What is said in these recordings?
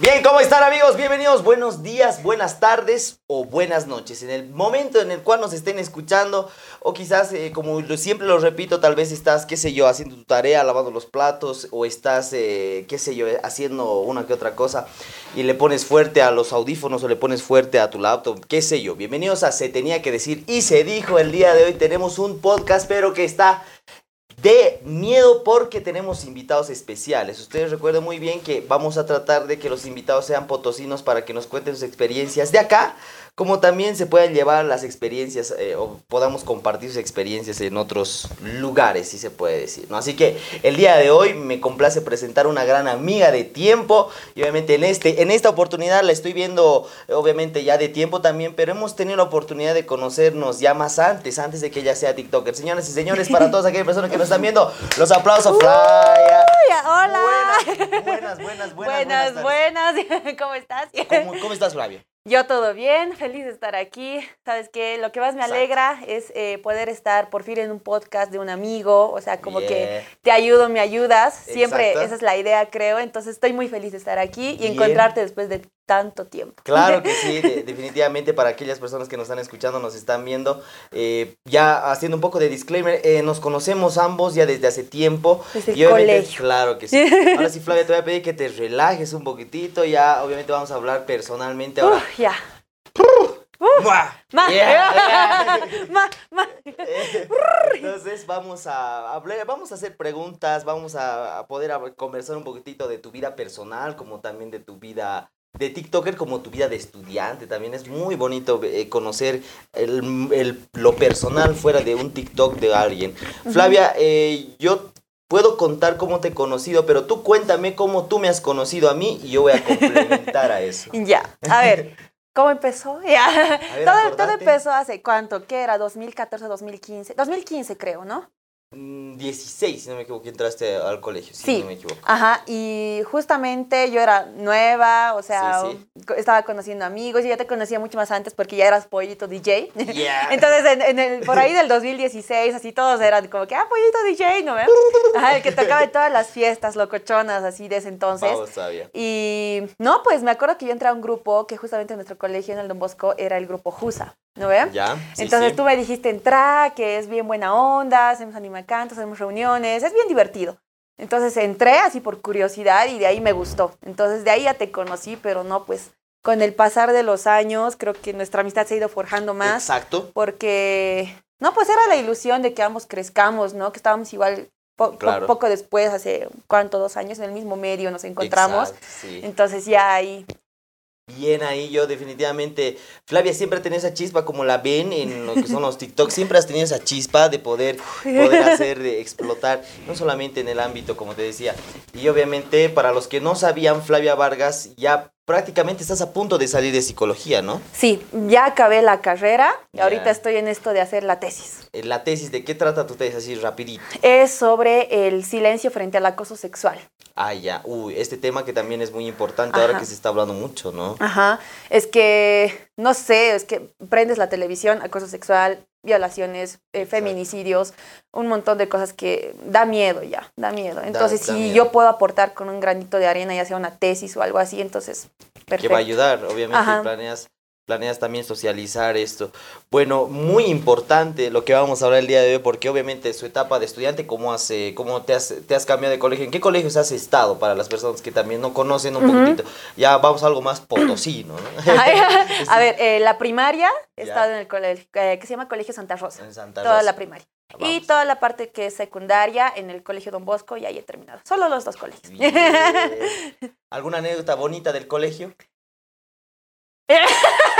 Bien, ¿cómo están amigos? Bienvenidos, buenos días, buenas tardes o buenas noches. En el momento en el cual nos estén escuchando o quizás, eh, como siempre lo repito, tal vez estás, qué sé yo, haciendo tu tarea, lavando los platos o estás, eh, qué sé yo, haciendo una que otra cosa y le pones fuerte a los audífonos o le pones fuerte a tu laptop, qué sé yo. Bienvenidos a Se Tenía que Decir y se dijo el día de hoy. Tenemos un podcast, pero que está de miedo porque tenemos invitados especiales. Ustedes recuerden muy bien que vamos a tratar de que los invitados sean potosinos para que nos cuenten sus experiencias de acá, como también se puedan llevar las experiencias eh, o podamos compartir sus experiencias en otros lugares, si se puede decir. ¿no? Así que el día de hoy me complace presentar una gran amiga de tiempo y obviamente en, este, en esta oportunidad la estoy viendo obviamente ya de tiempo también, pero hemos tenido la oportunidad de conocernos ya más antes, antes de que ella sea TikToker. Señoras y señores, para todas aquellas personas que nos están viendo, los aplausos, Flaya. Hola. Buenas, buenas, buenas, buenas. Buenas, buenas. ¿Cómo estás? ¿Cómo, cómo estás, Flavia? Yo todo bien, feliz de estar aquí. Sabes que lo que más me alegra es eh, poder estar por fin en un podcast de un amigo, o sea, como Yeah. que te ayudo, me ayudas. Siempre Exacto. esa es la idea, creo. Entonces estoy muy feliz de estar aquí y Bien. encontrarte después de tanto tiempo. Claro que sí, de- definitivamente para aquellas personas que nos están escuchando, nos están viendo, eh, ya haciendo un poco de disclaimer, eh, nos conocemos ambos ya desde hace tiempo. Desde el y obviamente- colegio. Claro que sí. Ahora sí, Flavia, te voy a pedir que te relajes un poquitito, ya obviamente vamos a hablar personalmente ahora. Uf, ya. ¡Mua! Ma. Yeah. Ma, ma. Entonces vamos a hablar, vamos a hacer preguntas, vamos a, a poder conversar un poquitito de tu vida personal, como también de tu vida de TikToker, como tu vida de estudiante. También es muy bonito eh, conocer el, el- lo personal fuera de un TikTok de alguien. Flavia, eh, yo puedo contar cómo te he conocido, pero tú cuéntame cómo tú me has conocido a mí y yo voy a complementar a eso. Ya, a ver, ¿cómo empezó? Ya. ver, todo, todo empezó hace cuánto, ¿qué era? 2014, 2015. 2015 creo, ¿no? Mm, 16, si no me equivoco, entraste al colegio, si Sí. no me equivoco. Ajá, y justamente yo era nueva, o sea, Sí, estaba conociendo amigos, y ya te conocía mucho más antes porque ya eras pollito DJ. Yeah. Entonces, en, en el, por ahí del 2016, así todos eran como que, ah, pollito DJ, ¿no? Ajá, el que tocaba en todas las fiestas locochonas, así de ese entonces. Vamos, Flavia. Y no, pues me acuerdo que yo entré a un grupo que justamente en nuestro colegio, en el Don Bosco, era el grupo JUSA, ¿no ve? Ya. sí, Entonces sí. tú me dijiste entra, que es bien buena onda, hacemos animacantos, hacemos reuniones, es bien divertido. Entonces entré así por curiosidad y de ahí me gustó. Entonces de ahí ya te conocí, pero no, pues con el pasar de los años creo que nuestra amistad se ha ido forjando más Exacto. porque, no, pues era la ilusión de que ambos crezcamos, ¿no? Que estábamos igual po- po- Claro. poco después, hace cuánto, dos años, en el mismo medio nos encontramos. Exacto, sí. Entonces ya ahí Bien ahí, yo definitivamente. Flavia siempre ha tenido esa chispa, como la ven en lo que son los TikTok. Siempre has tenido esa chispa de poder, poder hacer, de explotar, no solamente en el ámbito, como te decía. Y obviamente, para los que no sabían, Flavia Vargas ya prácticamente estás a punto de salir de psicología, ¿no? Sí, ya acabé la carrera y ahorita estoy en esto de hacer la tesis. Eh, La tesis, ¿de qué trata tu tesis? Así rapidito. Es sobre el silencio frente al acoso sexual. Ah, ya. Uy, este tema que también es muy importante ahora que se está hablando mucho, ¿no? Ajá. Es que, no sé, es que prendes la televisión, acoso sexual, violaciones, eh, feminicidios, un montón de cosas que da miedo ya, da miedo. Entonces, da si miedo. yo puedo aportar con un granito de arena, ya sea una tesis o algo así, entonces, perfecto. que va a ayudar, obviamente, Ajá. planeas, planeas también socializar esto. Bueno, muy importante lo que vamos a hablar el día de hoy, porque obviamente su etapa de estudiante, ¿cómo, has, eh, cómo te, has, te has cambiado de colegio? ¿En qué colegios has estado para las personas que también no conocen un Ujú. poquitito? Ya vamos a algo más potosino, ¿no? a ver, eh, la primaria he Ya. estado en el colegio, eh, que se llama Colegio Santa Rosa. En Santa Toda Rosa. la primaria. Y toda la parte que es secundaria en el Colegio Don Bosco y ahí he terminado. Solo los dos colegios. Bien. ¿Alguna anécdota bonita del colegio?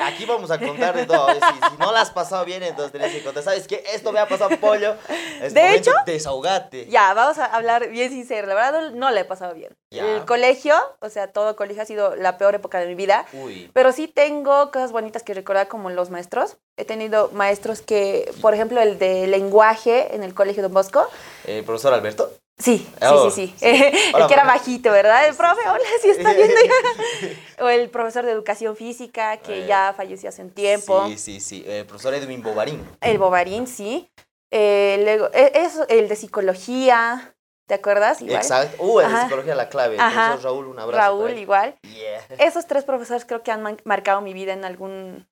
Aquí vamos a contar de todo. Si, si no la has pasado bien, entonces tenés que contar. ¿Sabes qué? Esto me ha pasado pollo. Es De momento, hecho- Desahogate. ya, vamos a hablar bien sincero. La verdad no le he pasado bien. Ya. El colegio, o sea, todo colegio ha sido la peor época de mi vida. Uy. Pero sí tengo cosas bonitas que recordar como los maestros. He tenido maestros que, por ejemplo, el de lenguaje en el Colegio Don Bosco. Eh, profesor Alberto. Sí, Oh, sí, sí, sí. el Hola, que era bajito, ¿verdad? El profe, hola, sí está viendo ya. O el profesor de educación física que Eh, ya falleció hace un tiempo. Sí, sí, sí. Eh, profesor Edwin Bovarín. El bobarín, sí. Eh, luego, e- eso, el de psicología. ¿te acuerdas? Igual. Exacto. Uh, en Ajá. psicología la clave. El Ajá. profesor Raúl, un abrazo. Raúl, igual. Yeah. Esos tres profesores creo que han marcado mi vida en algún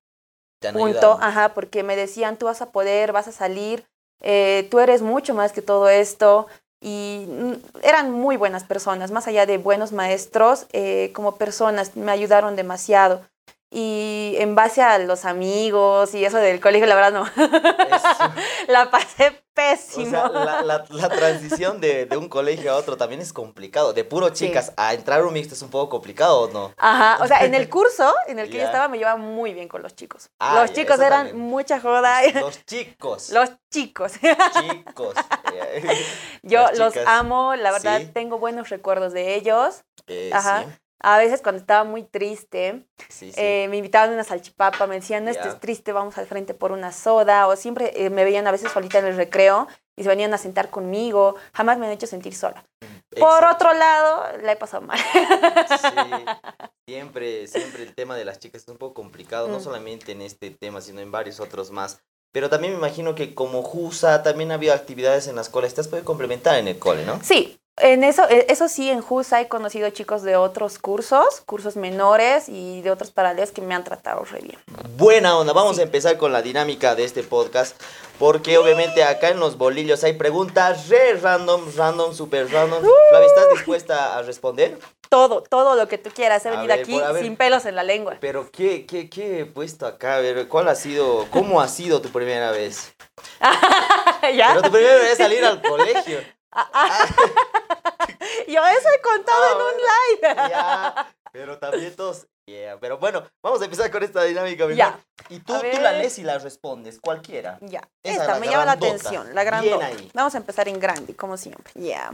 punto, ayudado. ajá, porque me decían, tú vas a poder, vas a salir, eh, tú eres mucho más que todo esto. Y mm, eran muy buenas personas, más allá de buenos maestros, eh, como personas me ayudaron demasiado. Y en base a los amigos y eso del colegio, la verdad no, la pasé o pésimo. sea, la, la- la transición de, de un colegio a otro también es complicado. De puro Sí. chicas a entrar a un mixto es un poco complicado, ¿o no? Ajá, o sea, en el curso en el que Ya. yo estaba me llevaba muy bien con los chicos. Ah, los ya, chicos eran también. mucha joda. Los chicos. Los chicos. chicos. Yo los amo, la verdad Sí. tengo buenos recuerdos de ellos. Eh, Ajá. A veces cuando estaba muy triste, Sí, eh, me invitaban a una salchipapa, me decían, no estés triste, vamos al frente por una soda, o siempre eh, me veían a veces solita en el recreo y se venían a sentar conmigo, jamás me han hecho sentir sola. Por Exacto. otro lado, la he pasado mal. Sí, siempre, siempre el tema de las chicas es un poco complicado, no Mm. solamente en este tema, sino en varios otros más. Pero también me imagino que como JUSA también había actividades en las cuales te has podido complementar en el cole, ¿no? Sí, en eso, eh, eso sí, en JUSA he conocido chicos de otros cursos, cursos menores y de otros paralelos que me han tratado re bien. Buena onda, vamos Sí. a empezar con la dinámica de este podcast, porque obviamente acá en los bolillos hay preguntas re random, random, super random. Uh. Flavia, ¿estás dispuesta a responder? Todo, todo lo que tú quieras. He venido ver, aquí por- sin pelos en la lengua. Pero ¿qué, qué, qué he puesto acá? A ver, ¿cuál ha sido, cómo ha sido tu primera vez? ¿Ya? Pero tu primera vez salir al colegio. Yo eso he contado Ah, en un live. Ya, pero también todos. Yeah, pero bueno, vamos a empezar con esta dinámica. mi Ya. Y tú, tú la lees y la respondes, cualquiera. Ya, Esa, esta me llama la grandota. atención, la Bien grandota. ahí. Vamos a empezar en grande, como siempre. Ya.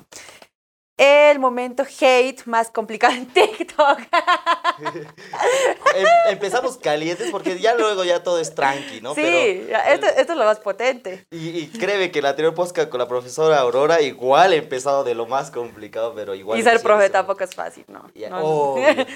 El momento hate más complicado en TikTok. Em- empezamos calientes porque ya luego ya todo es tranqui, ¿no? sí, Pero esto, esto es lo más potente. Y, y créeme que el anterior podcast con la profesora Aurora igual he empezado de lo más complicado, pero igual. y ser profe tampoco es fácil, ¿no? Ya, No, no. obvio.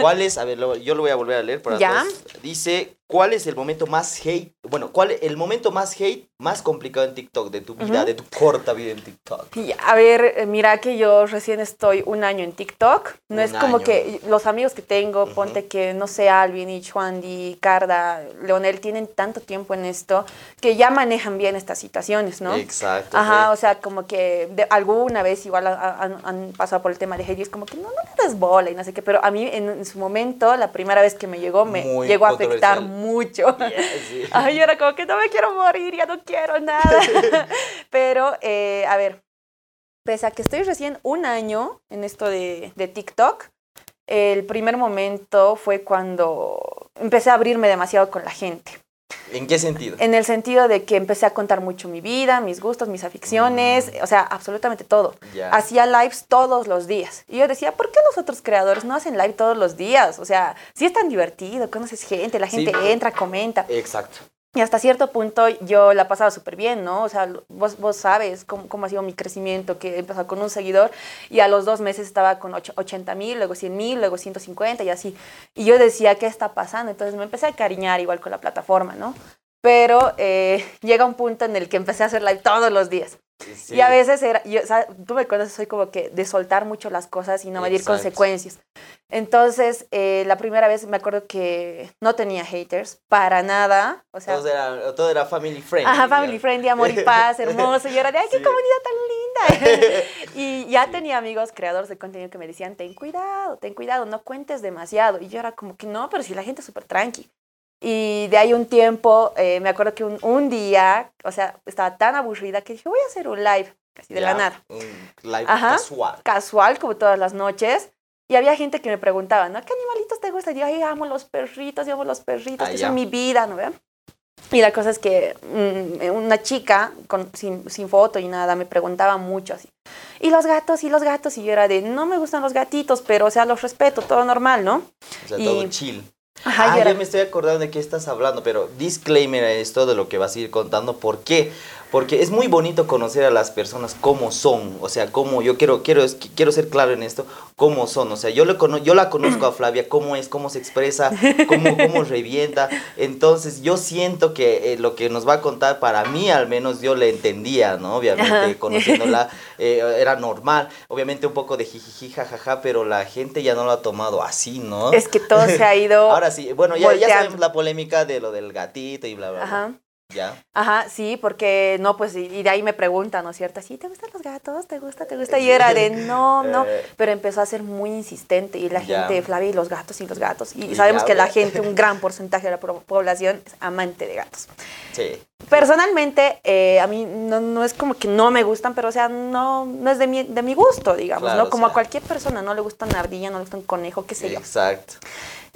¿Cuál es? A ver, lo- yo lo voy a volver a leer para Ya. todos. Dice, ¿cuál es el momento más hate? Bueno, ¿cuál el momento más hate más complicado en TikTok de tu vida, de tu corta vida en TikTok? Y, A ver, eh, mira que yo recién estoy un año en TikTok. No Un es como año. que los amigos que tengo, ponte que, no sé, Alvin, y Chuandi, Carda, Leonel, tienen tanto tiempo en esto que ya manejan bien estas situaciones, ¿no? Exacto. Ajá, sí. o sea, como que de- alguna vez igual ha- ha- han, pasado por el tema de hate y es como que no, no le des bola y no sé qué, pero a mí en, en su momento, la primera vez que me llegó, me Muy llegó a afectar controversial. Mucho. Ay, yo era como que no me quiero morir, ya no quiero nada. Pero, eh, a ver, pese a que estoy recién un año en esto de, de TikTok, el primer momento fue cuando empecé a abrirme demasiado con la gente. ¿En qué sentido? En el sentido de que empecé a contar mucho mi vida, mis gustos, mis aficiones, o sea, absolutamente todo. Hacía lives todos los días. Y yo decía, ¿por qué los otros creadores no hacen live todos los días? O sea, sí es tan divertido, conoces gente, la Sí. gente entra, comenta. Exacto. Y hasta cierto punto yo la pasaba súper bien, ¿no? O sea, vos, vos sabes cómo, cómo ha sido mi crecimiento, que empezó con un seguidor y a los dos meses estaba con ocho- 80 mil, luego 100 mil, luego 150 y así. Y yo decía, ¿qué está pasando? Entonces me empecé a cariñar igual con la plataforma, ¿no? Pero eh, llega un punto en el que empecé a hacer live todos los días. Sí. Y a veces era, yo, o sea, tú me conoces, soy como que de soltar mucho las cosas y no medir Exacto. consecuencias. Entonces, eh, la primera vez me acuerdo que no tenía haters, para nada. O sea, todo, era, todo era family friendly. Ajá, family digamos. friendly, amor y paz, hermoso. Y yo era de, ay, qué Sí. comunidad tan linda. y ya Sí. tenía amigos creadores de contenido que me decían, ten cuidado, ten cuidado, no cuentes demasiado. Y yo era como que no, pero si la gente es súper tranqui. Y de ahí un tiempo, eh, me acuerdo que un, un día, o sea, estaba tan aburrida que dije, voy a hacer un live, casi de la Ya, nada. Un live Ajá. casual. Casual, como todas las noches. Y había gente que me preguntaba, ¿no? ¿Qué animalitos te gustan? Y yo, ay, amo los perritos, yo amo los perritos, Ah, que ya. son mi vida, ¿no? ve? Y la cosa es que mm, una chica con, sin, sin foto y nada me preguntaba mucho así. ¿Y los gatos? ¿Y los gatos? Y yo era de, no me gustan los gatitos, pero o sea, los respeto, todo normal, ¿no? O sea, Y- todo chill. Ajá, ah, yo me estoy acordando de qué estás hablando, pero disclaimer a esto de lo que vas a ir contando. ¿Por qué? Porque es muy bonito conocer a las personas como son, o sea, como yo quiero, quiero, quiero ser claro en esto, cómo son, o sea, yo, le yo la conozco a Flavia, cómo es, cómo se expresa, cómo, cómo revienta, entonces yo siento que eh, lo que nos va a contar, para mí al menos yo le entendía, ¿no? Obviamente, conociéndola, eh, era normal, obviamente un poco de jijiji, jajaja, pero la gente ya no lo ha tomado así, ¿no? Es que todo se ha ido Ahora sí, bueno, ya, ya sabemos la polémica de lo del gatito y bla, bla, bla. ¿Ya? Ajá, sí, porque no, pues, y de ahí me preguntan, ¿no es cierto? ¿Sí te gustan los gatos? ¿Te gusta? ¿Te gusta? Y era de no, no, eh. pero empezó a ser muy insistente y la gente, Flavia, y los gatos y los gatos. Y, sabemos que la gente, un gran porcentaje de la población es amante de gatos. Sí. Personalmente, eh, a mí no, es como que no me gustan, pero o sea, no, no es de mi, de mi gusto, digamos, ¿no? Como a cualquier persona, no le gusta una ardilla, no le gusta un conejo, qué sé yo. Exacto.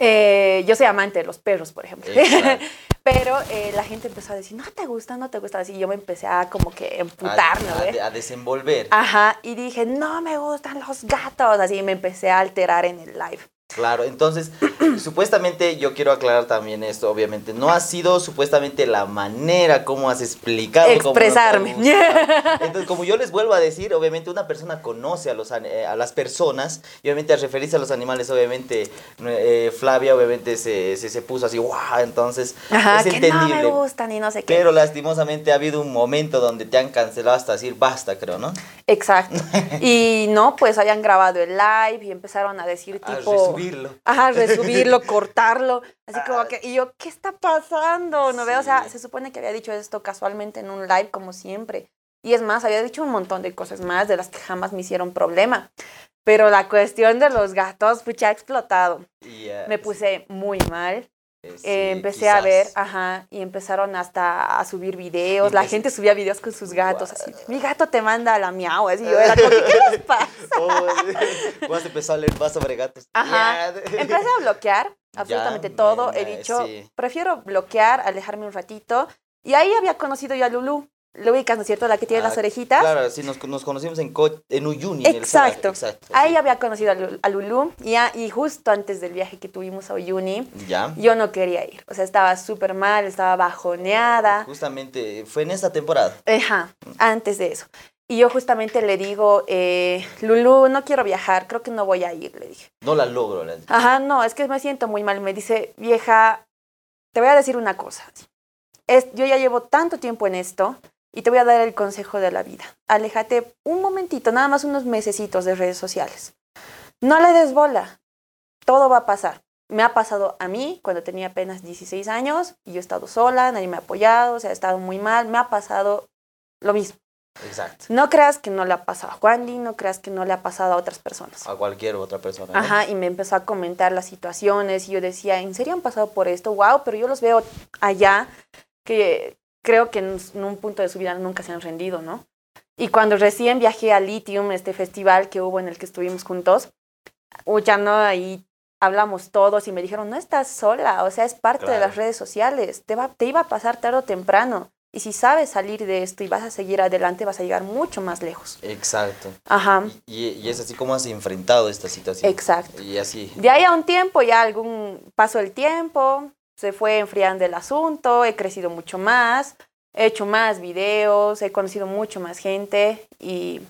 Eh, yo soy amante de los perros, por ejemplo. Pero eh, la gente empezó a decir, no te gusta, no te gusta. Así yo me empecé a como que emputarme, a, a, desenvolver. Ajá, y dije, no me gustan los gatos. Así me empecé a alterar en el live. Claro, entonces, supuestamente yo quiero aclarar también esto, obviamente, no ha sido supuestamente la manera como has explicado. Expresarme. entonces, como yo les vuelvo a decir, obviamente una persona conoce a, los, eh, a las personas, y obviamente al referirse a los animales, obviamente eh, Flavia obviamente se, se, puso así, wow, entonces es entendible. no me gustan y no sé qué. Pero lastimosamente ha habido un momento donde te han cancelado hasta decir basta, creo, ¿no? Exacto. y no, pues habían grabado el live y empezaron a decir tipo... Ajá, resubirlo, cortarlo. Así como que, y yo, ¿qué está pasando? No veo, o sea, se supone que había dicho esto casualmente en un live, como siempre. Y es más, había dicho un montón de cosas más de las que jamás me hicieron problema. Pero la cuestión de los gatos, pucha, ha explotado. Me puse muy mal. Eh, eh, empecé a ver, ajá, y empezaron hasta a subir videos. La gente subía videos con sus gatos. Así, mi gato te manda a la miau. Así yo era como, ¿qué les pasa? Oh, vas a empezar a leer más sobre gatos. Ajá. Empecé a bloquear absolutamente todo. He dicho, prefiero bloquear, alejarme un ratito. Y ahí había conocido yo a Lulu. Lo ubicas, ¿no es cierto? La que tiene las ah, orejitas. Claro, sí, nos, nos conocimos en, en Uyuni. Exacto. En Exacto. Ahí había conocido a, Lulu y, y, justo antes del viaje que tuvimos a Uyuni, ¿Ya? yo no quería ir. O sea, estaba súper mal, estaba bajoneada. Justamente, fue en esa temporada. Ajá, antes de eso. Y yo justamente le digo, eh, Lulu, no quiero viajar, creo que no voy a ir, le dije. No la logro, le dije. Ajá, no, es que me siento muy mal. Me dice, vieja, te voy a decir una cosa. Es, yo ya llevo tanto tiempo en esto y te voy a dar el consejo de la vida. Aléjate un momentito, nada más unos mesecitos de redes sociales. No le des bola. Todo va a pasar. Me ha pasado a mí cuando tenía apenas 16 años y yo he estado sola, nadie me ha apoyado, o sea, he estado muy mal. Me ha pasado lo mismo. Exacto. No creas que no le ha pasado a Juandy, no creas que no le ha pasado a otras personas. A cualquier otra persona. Ajá, y me empezó a comentar las situaciones y yo decía, ¿en serio han pasado por esto? Wow, pero yo los veo allá que creo que en, un punto de su vida nunca se han rendido, ¿no? Y cuando recién viajé a Lithium, este festival que hubo en el que estuvimos juntos, ya no, ahí hablamos todos y me dijeron, no estás sola, o sea, es parte de las redes sociales, te, va, te iba a pasar tarde o temprano. Y si sabes salir de esto y vas a seguir adelante, vas a llegar mucho más lejos. Exacto. Ajá. Y, y, es así como has enfrentado esta situación. Exacto. Y así. De ahí a un tiempo, ya algún paso el tiempo, se fue enfriando el asunto, he crecido mucho más, he hecho más videos, he conocido mucho más gente y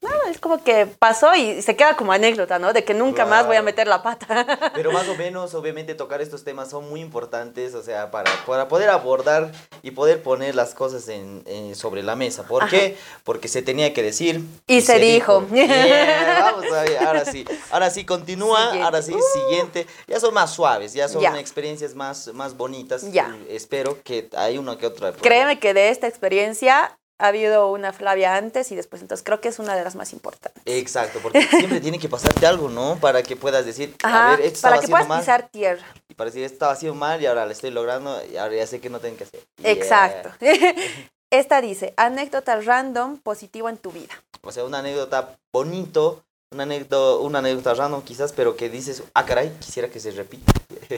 no, es como que pasó y se queda como anécdota, ¿no? De que nunca más voy a meter la pata. Pero más o menos, obviamente, tocar estos temas son muy importantes, o sea, para, para poder abordar y poder poner las cosas en, sobre la mesa. ¿Por qué? Porque se tenía que decir. Y, se, dijo. vamos a ver, ahora sí. Ahora sí, continúa, ahora sí, siguiente. Ya son más suaves, ya son experiencias más, más bonitas. Ya. Espero que hay una que otra. Créeme que de esta experiencia ha habido una Flavia antes y después, entonces creo que es una de las más importantes. Exacto, porque siempre tiene que pasarte algo, ¿no? Para que puedas decir, a ver, esto para que puedas pisar tierra. Y para decir, esto estaba haciendo mal y ahora lo estoy logrando y ahora ya sé que no tengo que hacer. Exacto. Esta dice, anécdota random positivo en tu vida. O sea, una anécdota bonito, una anécdota, una anécdota random quizás, pero que dices, ah, caray, quisiera que se repita.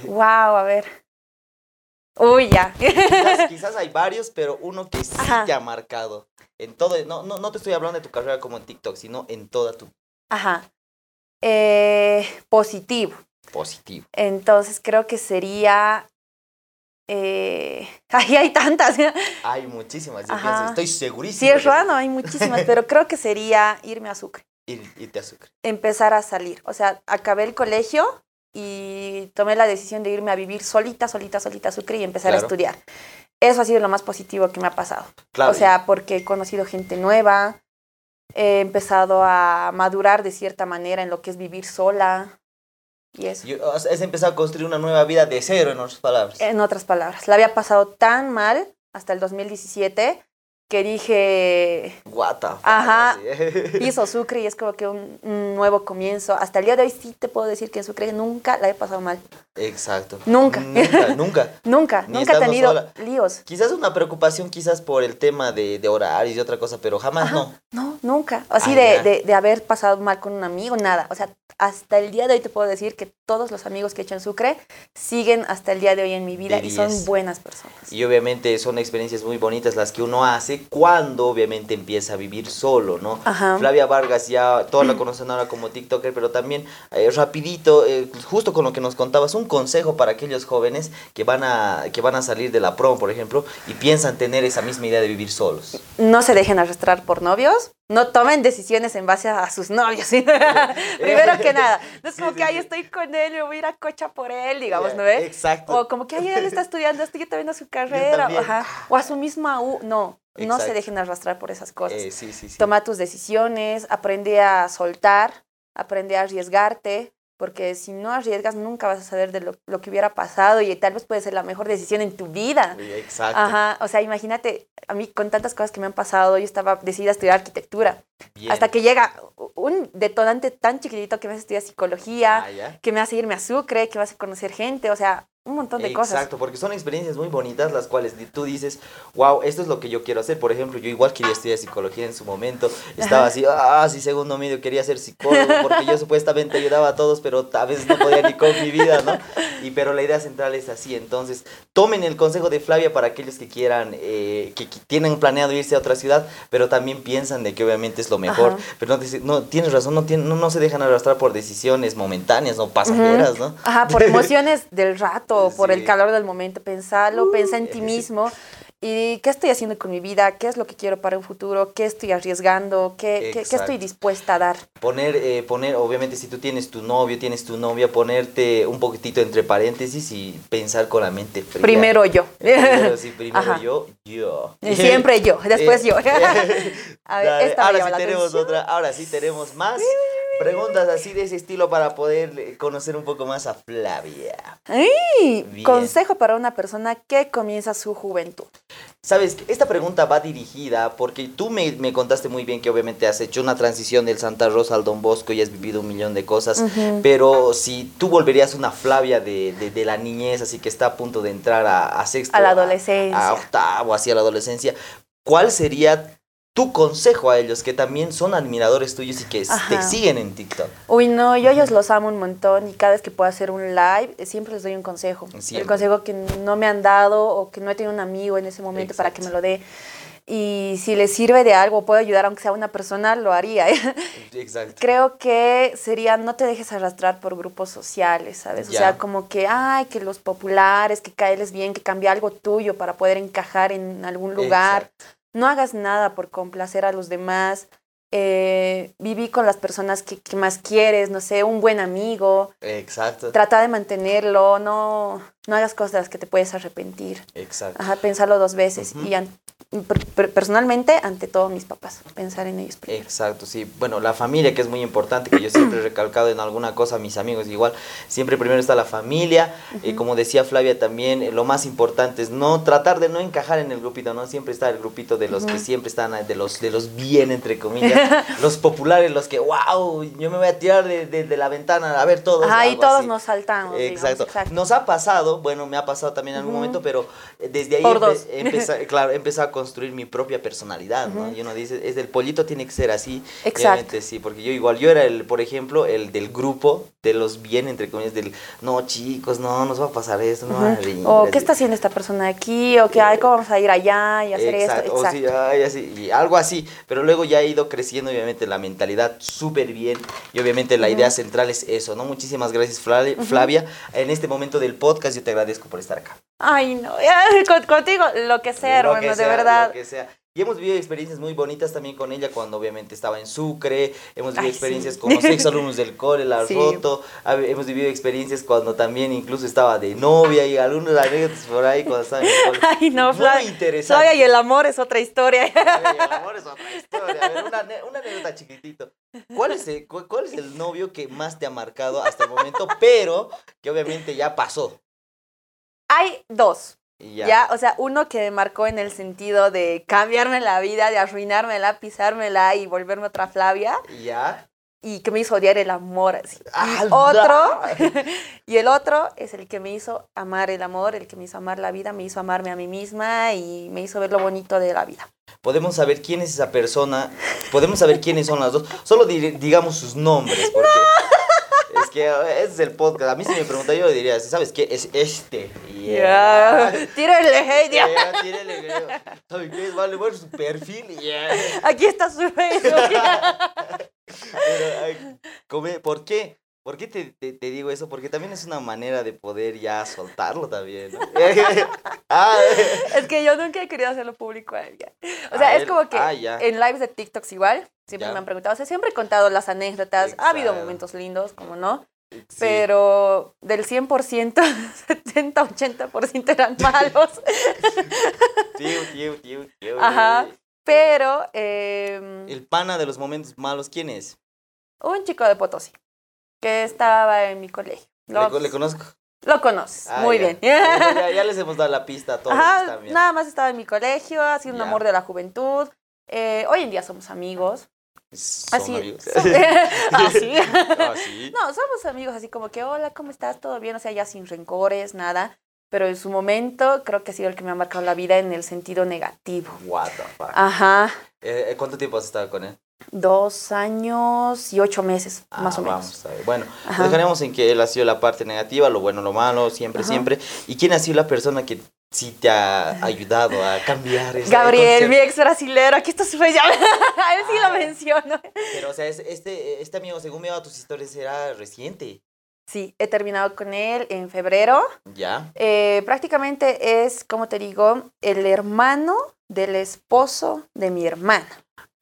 wow, a ver. Uy, ya. Quizás, hay varios, pero uno que sí te ha marcado. En todo, no, no, no te estoy hablando de tu carrera como en TikTok, sino en toda tu. Ajá. Eh, positivo. Positivo. Entonces creo que sería Eh, ahí hay tantas. Hay muchísimas, yo pienso, estoy segurísimo. Sí, es raro, hay muchísimas, pero creo que sería irme a Sucre, Ir- irte a Sucre. empezar a salir. O sea, acabé el colegio y tomé la decisión de irme a vivir solita, solita, solita a Sucre y empezar Claro. a estudiar. Eso ha sido lo más positivo que me ha pasado. Claro, O sea, porque he conocido gente nueva, he empezado a madurar de cierta manera en lo que es vivir sola y eso. yo- has empezado a construir una nueva vida de cero, en otras palabras. En otras palabras, la había pasado tan mal hasta el 2017 que dije, What the fuck, Ajá. así. hizo Sucre y es como que un, un nuevo comienzo. Hasta el día de hoy sí te puedo decir que en Sucre nunca la he pasado mal. Exacto. Nunca. Nunca, nunca. Nunca, Ni nunca he tenido sola. líos. Quizás una preocupación, quizás por el tema de, de horarios y otra cosa, pero jamás Ajá. no. No, nunca. Así Ah, de, de, de haber pasado mal con un amigo, nada. O sea, hasta el día de hoy te puedo decir que todos los amigos que he hecho en Sucre siguen hasta el día de hoy en mi vida y son 10. buenas personas. Y obviamente son experiencias muy bonitas las que uno hace cuando obviamente empieza a vivir solo, ¿no? Ajá. Flavia Vargas ya todos la conocen ahora como TikToker, pero también eh, rapidito, eh, justo con lo que nos contabas, un consejo para aquellos jóvenes que van a que van a salir de la prom, por ejemplo, y piensan tener esa misma idea de vivir solos. No se dejen arrastrar por novios. No tomen decisiones en base a sus novios. ¿sí? Primero que nada. No es como sí, que, ay, sí. estoy con él, me voy a ir a cocha por él, digamos, ¿no ves? Exacto. O como que, ay, él está estudiando esto, yo también a su carrera. Ajá. O a su misma U. No, no se dejen arrastrar por esas cosas. Eh, sí, sí, sí. Toma tus decisiones, aprende a soltar, aprende a arriesgarte, porque si no arriesgas nunca vas a saber de lo, lo que hubiera pasado y tal vez puede ser la mejor decisión en tu vida. Exacto. Ajá, o sea, imagínate, a mí con tantas cosas que me han pasado, yo estaba decidida a estudiar arquitectura, Bien. hasta que llega un detonante tan chiquitito que me hace estudiar psicología, Ah, que me hace irme a Sucre, que me hace conocer gente, o sea, un montón de cosas. Exacto, porque son experiencias muy bonitas las cuales tú dices, wow, esto es lo que yo quiero hacer. Por ejemplo, yo igual quería estudiar psicología en su momento. Estaba así, ah, sí, segundo medio quería ser psicólogo porque yo supuestamente ayudaba a todos, pero a veces no podía ni con mi vida, ¿no? Y pero la idea central es así. Entonces, tomen el consejo de Flavia para aquellos que quieran, eh, que, que tienen planeado irse a otra ciudad, pero también piensan de que obviamente es lo mejor. Ajá. Pero no, no, tienes razón, no, no, no se dejan arrastrar por decisiones momentáneas o pasajeras, ¿no? Ajá, por emociones del rato, por el calor del momento. Pensalo, pensa en ti mismo. ¿Y qué estoy haciendo con mi vida? ¿Qué es lo que quiero para un futuro? ¿Qué estoy arriesgando? ¿Qué, qué- estoy dispuesta a dar? Poner, eh, poner, obviamente si tú tienes tu novio, tienes tu novia, ponerte un poquitito entre paréntesis y pensar con la mente fría. Primero yo. Primero, sí, primero Ajá. yo, yo. Y Siempre yo, después yo. A ver, esta me ahora llama sí la tenemos atención. otra, ahora sí tenemos más preguntas así de ese estilo para poder eh, conocer un poco más a Flavia. ¡Ay! Bien. Consejo para una persona que comienza su juventud. Sabes, que esta pregunta va dirigida porque tú me, me contaste muy bien que obviamente has hecho una transición del Santa Rosa al Don Bosco y has vivido un millón de cosas, pero si tú volverías una Flavia de, de, de la niñez, así que está a punto de entrar a, a sexto, A la A, adolescencia. octavo, así a la adolescencia, ¿cuál sería tu consejo a ellos que también son admiradores tuyos y que te siguen en TikTok? Uy, no, yo ellos los amo un montón y cada vez que puedo hacer un live, eh, siempre les doy un consejo. Siempre. El consejo que no me han dado o que no he tenido un amigo en ese momento para que me lo dé. Y si les sirve de algo, puedo ayudar aunque sea una persona, lo haría. ¿eh? Exacto. Creo que sería no te dejes arrastrar por grupos sociales, ¿sabes? O sea, como que, ay, que los populares, que caerles bien, que cambie algo tuyo para poder encajar en algún lugar. Exacto. No hagas nada por complacer a los demás. Eh, viví con las personas que, que más quieres, no sé, un buen amigo. Exacto. Trata de mantenerlo, no, no hagas cosas de las que te puedes arrepentir. Exacto. Ajá, pensarlo dos veces. Y an- per- per- personalmente, ante todo mis papás, pensar en ellos primero. Exacto, sí. Bueno, la familia que es muy importante, que yo siempre he recalcado en alguna cosa a mis amigos igual, siempre primero está la familia, y como decía Flavia también, eh, lo más importante es no tratar de no encajar en el grupito, ¿no? Siempre está el grupito de los que siempre están, eh, de los, de los bien, entre comillas, los populares, los que, wow, yo me voy a tirar de, de- de la ventana a ver todos. Ajá, y todos así. nos saltamos. digamos, exacto. Nos ha pasado, bueno, me ha pasado también en algún momento, pero eh, desde ahí empe- claro, empezado a construir mi propia personalidad, ¿no? Y uno dice, es del pollito tiene que ser así. Exacto. sí, porque yo igual, yo era el, por ejemplo, el del grupo de los bien, entre comillas, del, no, chicos, no, nos va a pasar esto, no, van a reír", O así. qué está haciendo esta persona aquí, o que, ay, ¿cómo vamos a ir allá y hacer Exacto, esto? o Exacto. sí, ay, así, y algo así, pero luego ya he ido creciendo obviamente la mentalidad súper bien y obviamente la idea central es eso, ¿no? Muchísimas gracias Flavia. En este momento del podcast te agradezco por estar acá. Ay, no, contigo, lo que sea, Lo hermano, que de verdad. lo que sea. Y hemos vivido experiencias muy bonitas también con ella cuando obviamente estaba en Sucre, hemos vivido Ay, experiencias sí. con los exalumnos del cole, la Sí. roto, hemos vivido experiencias cuando también incluso estaba de novia y algunos anécdotas por ahí cuando estaba en el cole. Ay, no, Muy interesante. Flavia y el amor es otra historia. El amor es otra historia. A ver, una, anécdota chiquitito. ¿Cuál es, el, cu- ¿Cuál es el novio que más te ha marcado hasta el momento, pero que obviamente ya pasó? Hay dos. Ya. ya. o sea, uno que me marcó en el sentido de cambiarme la vida, de arruinármela, pisármela y volverme otra Flavia, ya. y que me hizo odiar el amor. así. Y Ah, otro, y el otro es el que me hizo amar el amor, el que me hizo amar la vida, me hizo amarme a mí misma y me hizo ver lo bonito de la vida. Podemos saber quién es esa persona. Podemos saber quiénes son las dos. Solo di- digamos sus nombres, porque. Es que ese es el podcast. A mí si me pregunta yo diría, ¿sabes qué? Es este. Ya. Yeah. Tírale hate. Yeah, tírele, creo. ¿Sabe qué? Vale, bueno, su perfil. Yeah. Aquí está su Facebook. Pero, ay, come- ¿Por qué? ¿Por qué te, te- te digo eso? Porque también es una manera de poder ya soltarlo también. ¿no? ah, es que yo nunca he querido hacerlo público. a ella. O sea, A es él- como que ah, en lives de TikToks igual, siempre Ya. me han preguntado, o sea, siempre he contado las anécdotas, ha habido momentos lindos, como no, sí. pero del 100%, 70, 80% eran malos. Tío, tío, tío, tío. Ajá. Pero eh, El pana de los momentos malos, ¿quién es? un chico de Potosí que estaba en mi colegio. Lo, Le, le conozco. lo conoces, Ah, muy ya. bien. Ya, les hemos dado la pista a todos. Ajá, nada más estaba en mi colegio, ha sido un amor de la juventud. Eh, hoy en día somos amigos. Son Así. amigos. así. Ah, sí. No, somos amigos así como que, hola, ¿cómo estás? ¿Todo bien? O sea, ya sin rencores, nada. Pero en su momento creo que ha sido el que me ha marcado la vida en el sentido negativo. What the fuck. Ajá. Eh, ¿Cuánto tiempo has estado con él? Dos años y ocho meses, Ah, más o menos. Vamos a ver. Bueno, Ajá. dejaremos en que él ha sido la parte negativa, lo bueno, lo malo, siempre, Ajá. siempre. ¿Y quién ha sido la persona que sí te ha ayudado a cambiar ese Gabriel, mi ex brasilero, aquí está su ya. A él sí lo menciono. Pero, o sea, es- este, este amigo, según me a tus historias, era reciente. Sí, he terminado con él en febrero. ¿Ya? Eh, prácticamente es, como te digo, el hermano del esposo de mi hermana.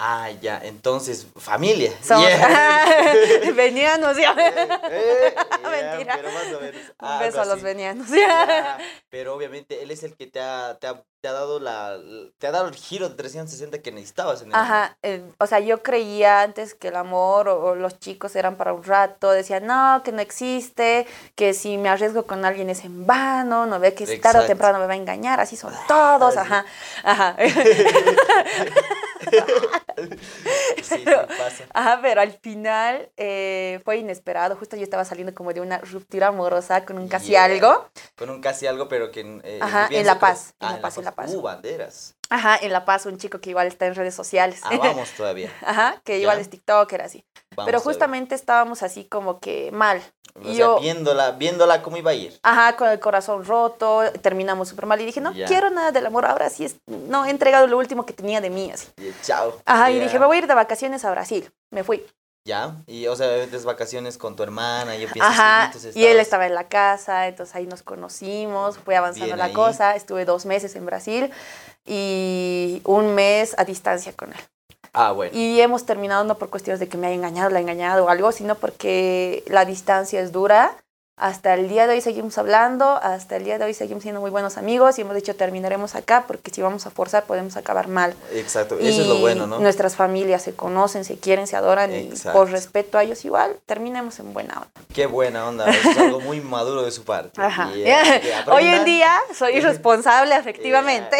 Ah, ya. Entonces, familia. Somos Yeah. venianos, ya. Eh, eh, Mentira. Pero más o menos. Un beso a los venianos. Ya, Pero obviamente él es el que te ha, te ha, te ha dado la te ha dado el giro de 360 que necesitabas en el Ajá, eh, o sea, yo creía antes que el amor o, o los chicos eran para un rato, decía, no, que no existe, que si me arriesgo con alguien es en vano, no ve que si tarde o Exacto. temprano me va a engañar, así son todos, ajá, ajá. Sí, Pero- pasa. Ajá, pero al final eh, fue inesperado. Justo yo estaba saliendo como de una ruptura amorosa con un casi Yeah. algo. Con un casi algo, pero que eh, Ajá, bien en La Paz, Ah, en La Paz, en La Paz. Uh, banderas. Ajá, en La Paz, un chico que igual está en redes sociales. Ah, vamos todavía. Ajá, que igual Ya. es TikToker, así. Vamos pero justamente estábamos así como que mal. O y sea, yo- viéndola, viéndola cómo iba a ir. Ajá, con el corazón roto, terminamos súper mal. Y dije, no quiero nada del amor, ahora sí es. No, he entregado lo último que tenía de mí, así. Y chao. Ajá, y Ya. dije, me voy a ir de vacaciones a Brasil. Me fui. Ya. Y, o sea, ves vacaciones con tu hermana. Y yo pienso, Ajá, sí, entonces y él estabas- estaba en la casa, entonces ahí nos conocimos, fue avanzando Bien la ahí. cosa, estuve dos meses en Brasil y un mes a distancia con él. Ah, bueno. Y hemos terminado no por cuestiones de que me haya engañado, la ha engañado o algo, sino porque la distancia es dura. Hasta el día de hoy seguimos hablando, hasta el día de hoy seguimos siendo muy buenos amigos y hemos dicho terminaremos acá porque si vamos a forzar podemos acabar mal. Exacto. Y Eso es lo bueno, ¿no? Nuestras familias se conocen, se quieren, se adoran y por respeto a ellos igual terminemos en buena onda. Qué buena onda. Eso es algo muy maduro de su parte. Ajá. Eh, Hoy en día soy irresponsable efectivamente.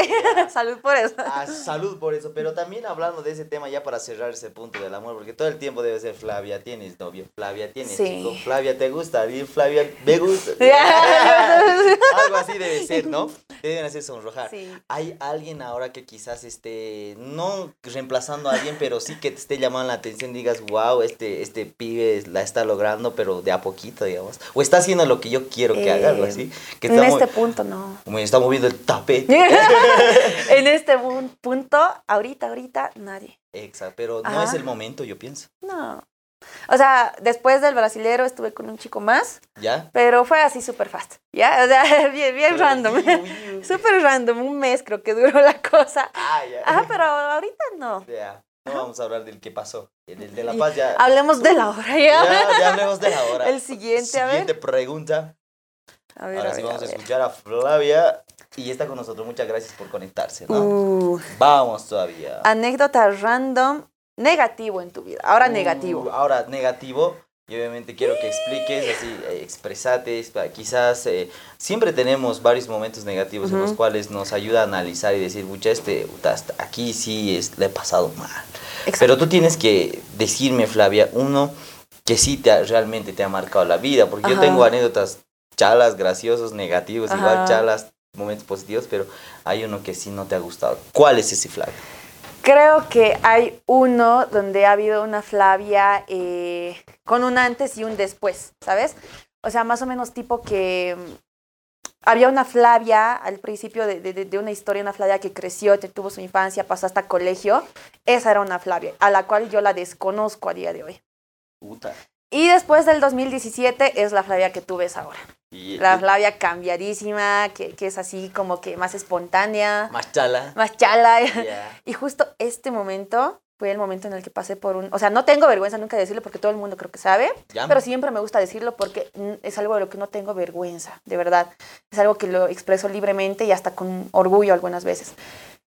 Salud por eso. a salud por eso. Pero también hablando de ese tema, ya para cerrar ese punto del amor, porque todo el tiempo debe ser Flavia, tienes novio, Flavia, tienes Sí. chico, Flavia, te gusta, y Flavia, me gusta. Algo así debe ser, ¿no? Deben hacer sonrojar. Sí. ¿Hay alguien ahora que quizás esté, no reemplazando a alguien, pero sí que te esté llamando la atención, digas, wow, este, este pibe la está logrando, pero de a poquito, digamos? O está haciendo lo que yo quiero que haga, algo así. Que en este punto no. como está moviendo el tapete. en este pu- punto, ahorita, ahorita, nadie. Exacto, pero no es el momento, yo pienso. No. O sea, después del brasilero estuve con un chico más, ¿Ya? pero fue así súper fast, ¿ya? O sea, bien, bien random. Súper random, un mes creo que duró la cosa. Ah, ya. Ajá, pero ahorita no. Ya. No vamos a hablar del que pasó. En el de La Paz ya. Hablemos de la hora ya. Ya, ya hablemos de la hora. El siguiente, a ver. Siguiente pregunta. A ver, Ahora a sí vamos a, escuchar a Flavia. Y está con nosotros. Muchas gracias por conectarse, ¿no? Uh, Vamos todavía. anécdota random negativo en tu vida. Ahora Uh, negativo. Ahora negativo. Y obviamente quiero que expliques, así, eh, expresate, quizás eh, siempre tenemos varios momentos negativos en los cuales nos ayuda a analizar y decir, mucha este, hasta aquí sí es, le he pasado mal. Exacto. Pero tú tienes que decirme, Flavia, uno que sí te ha- realmente te ha marcado la vida, porque yo Ajá. tengo anécdotas chalas, graciosos, negativos, igual Ajá. chalas, momentos positivos, pero hay uno que sí no te ha gustado. ¿Cuál es ese, Flavia? Creo que hay uno donde ha habido una Flavia eh, con un antes y un después, ¿sabes? O sea, más o menos tipo que mm, había una Flavia al principio de, de- de- de una historia, una Flavia que creció, tuvo su infancia, pasó hasta colegio. Esa era una Flavia, a la cual yo la desconozco a día de hoy. Puta. Y después del 2017 es la Flavia que tú ves ahora. Y, La Flavia cambiadísima, que, que es así como que más espontánea, más chala. más chala. Y justo este momento fue el momento en el que pasé por un... O sea, no tengo vergüenza nunca de decirlo porque todo el mundo creo que sabe, pero siempre me gusta decirlo porque es algo de lo que no tengo vergüenza, de verdad. Es algo que lo expreso libremente y hasta con orgullo algunas veces.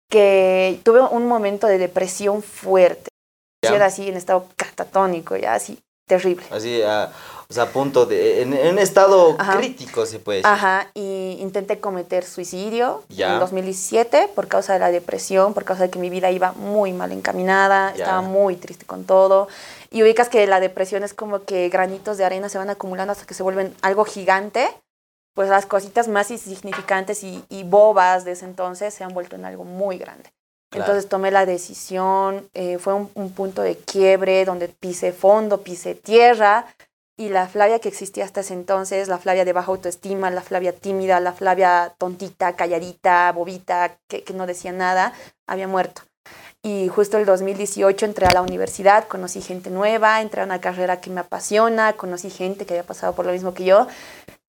Que tuve un momento de depresión fuerte. Era así en estado catatónico, ya así, terrible. Así, ah, o sea, a punto de. En, en un estado Ajá. crítico, se puede decir. Ajá, y intenté cometer suicidio Ya. en 2017 por causa de la depresión, por causa de que mi vida iba muy mal encaminada, Ya. estaba muy triste con todo. Y ubicas que la depresión es como que granitos de arena se van acumulando hasta que se vuelven algo gigante. Pues las cositas más insignificantes y, y bobas de ese entonces se han vuelto en algo muy grande. Claro. Entonces tomé la decisión, eh, fue un, un punto de quiebre donde pisé fondo, pisé tierra y la Flavia que existía hasta ese entonces, la Flavia de baja autoestima, la Flavia tímida, la Flavia tontita, calladita, bobita, que, que no decía nada, había muerto. Y justo el 2018 entré a la universidad, conocí gente nueva, entré a una carrera que me apasiona, conocí gente que había pasado por lo mismo que yo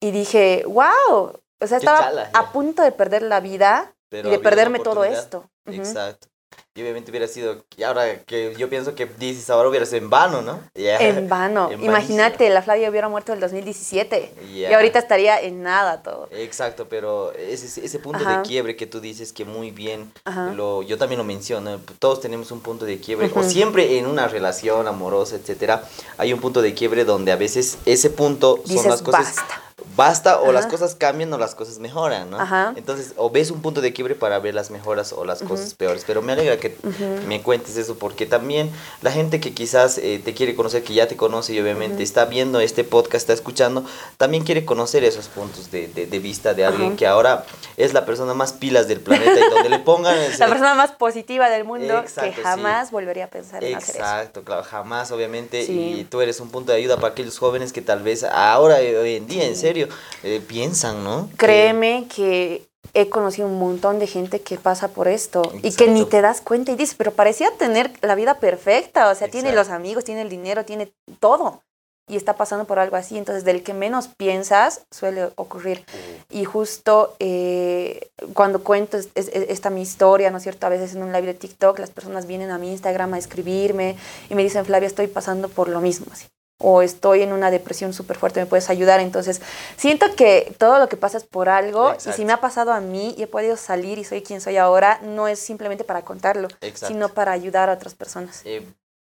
y dije, wow, o sea, estaba chala, a punto de perder la vida Pero y de perderme todo esto. Exacto. Y obviamente hubiera sido. Y ahora que yo pienso que dices ahora hubiera sido en vano, ¿no? En vano. En Imagínate, la Flavia hubiera muerto en el 2017 Ya. y ahorita estaría en nada todo. Exacto, pero ese, ese punto Ajá. de quiebre que tú dices que muy bien, Ajá. lo, yo también lo menciono, todos tenemos un punto de quiebre, o siempre en una relación amorosa, etcétera, hay un punto de quiebre donde a veces ese punto son las cosas basta. Basta o Ajá. las cosas cambian o las cosas mejoran, ¿no? Ajá. Entonces, o ves un punto de quiebre para ver las mejoras o las cosas peores, pero me alegra que Ujú. me cuentes eso porque también la gente que quizás eh, te quiere conocer, que ya te conoce y obviamente está viendo este podcast, está escuchando, también quiere conocer esos puntos de, de- de vista de alguien que ahora es la persona más pilas del planeta y donde le pongan ese- La persona más positiva del mundo Exacto, que sí. jamás volvería a pensar en hacer eso. Exacto, claro, jamás obviamente Sí. y tú eres un punto de ayuda para aquellos jóvenes que tal vez ahora, eh, hoy en día, en serio, eh, piensan, ¿no? Créeme que he conocido un montón de gente que pasa por esto y que ni te das cuenta y dices, pero parecía tener la vida perfecta, o sea, tiene los amigos, tiene el dinero, tiene todo y está pasando por algo así, entonces del que menos piensas suele ocurrir. Y justo eh, cuando cuento es- esta mi historia, ¿no es cierto? A veces en un live de TikTok las personas vienen a mi Instagram a escribirme y me dicen, Flavia, estoy pasando por lo mismo, así. O estoy en una depresión súper fuerte, ¿me puedes ayudar? Entonces, siento que todo lo que pasa es por algo. Y si me ha pasado a mí y he podido salir y soy quien soy ahora, no es simplemente para contarlo, Exacto. sino para ayudar a otras personas. Eh,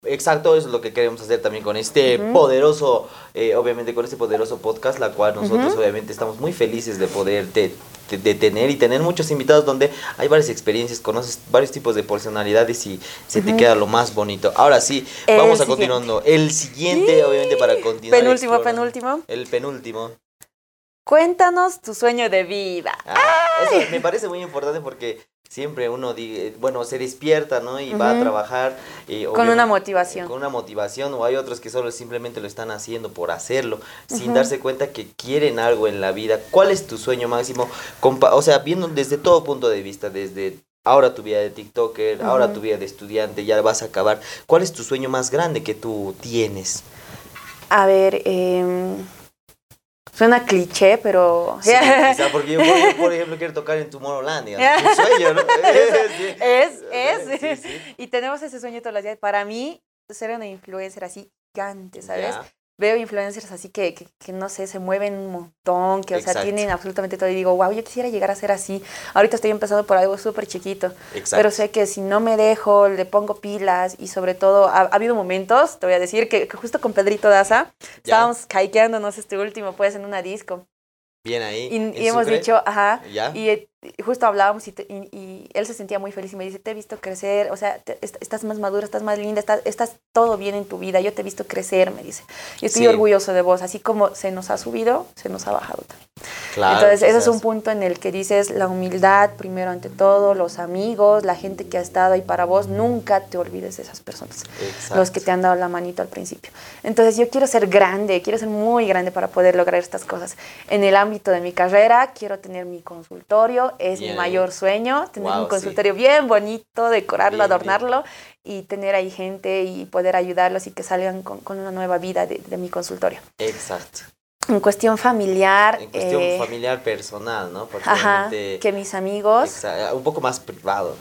exacto, eso es lo que queremos hacer también con este poderoso, eh, obviamente con este poderoso podcast, la cual nosotros obviamente estamos muy felices de poder te- te- de tener y tener muchos invitados donde hay varias experiencias, conoces varios tipos de personalidades y se te queda lo más bonito. Ahora sí, El vamos a siguiente. continuando. El siguiente, obviamente, para continuar. Penúltimo, penúltimo. El penúltimo. Cuéntanos tu sueño de vida. Ah, eso me parece muy importante porque siempre uno, di- bueno, se despierta, ¿no? Y va a trabajar. eh, Con una motivación. Con una motivación, o hay otros que solo simplemente lo están haciendo por hacerlo, sin darse cuenta que quieren algo en la vida. ¿Cuál es tu sueño máximo? Compa- o sea, viendo desde todo punto de vista, desde ahora tu vida de TikToker, ahora tu vida de estudiante, ya vas a acabar. ¿Cuál es tu sueño más grande que tú tienes? A ver, em, suena cliché, pero... Sí, quizá porque yo, por, por ejemplo, quiero tocar en Tomorrowland, digamos. Un sueño, ¿no? Es, es. Sí, sí. Y tenemos ese sueño todos los días. Para mí, ser una influencer así gigante, ¿sabes? Veo influencers así que, que, que, no sé, se mueven un montón, que, o sea, Exacto. tienen absolutamente todo. Y digo, wow, yo quisiera llegar a ser así. Ahorita estoy empezando por algo súper chiquito. Exacto. Pero sé que si no me dejo, le pongo pilas y sobre todo, ha, ha habido momentos, te voy a decir, que, que justo con Pedrito Daza, Ya. estábamos caikeándonos este último, pues, en una disco. Bien ahí. Y, y hemos dicho, ajá, Ya. y justo hablábamos y, te- y- y él se sentía muy feliz y me dice, te he visto crecer, o sea, te- est- estás más madura, estás más linda, estás, estás todo bien en tu vida, yo te he visto crecer, me dice. Y estoy Sí. orgulloso de vos, así como se nos ha subido, se nos ha bajado también. Claro, Entonces, ese es un punto en el que dices la humildad, primero ante todo, los amigos, la gente que ha estado ahí para vos, nunca te olvides de esas personas, Exacto. los que te han dado la manito al principio. Entonces, yo quiero ser grande, quiero ser muy grande para poder lograr estas cosas. En el ámbito de mi carrera, quiero tener mi consultorio, es Bien mi mayor sueño, tener Wow, un sí. consultorio bien bonito, decorarlo, Bien, bien. adornarlo y tener ahí gente y poder ayudarlos y que salgan con, con una nueva vida de, de mi consultorio. Exacto. En cuestión familiar, En cuestión eh, familiar personal, ¿no? Porque Ajá, que mis amigos, Exa- un poco más privado.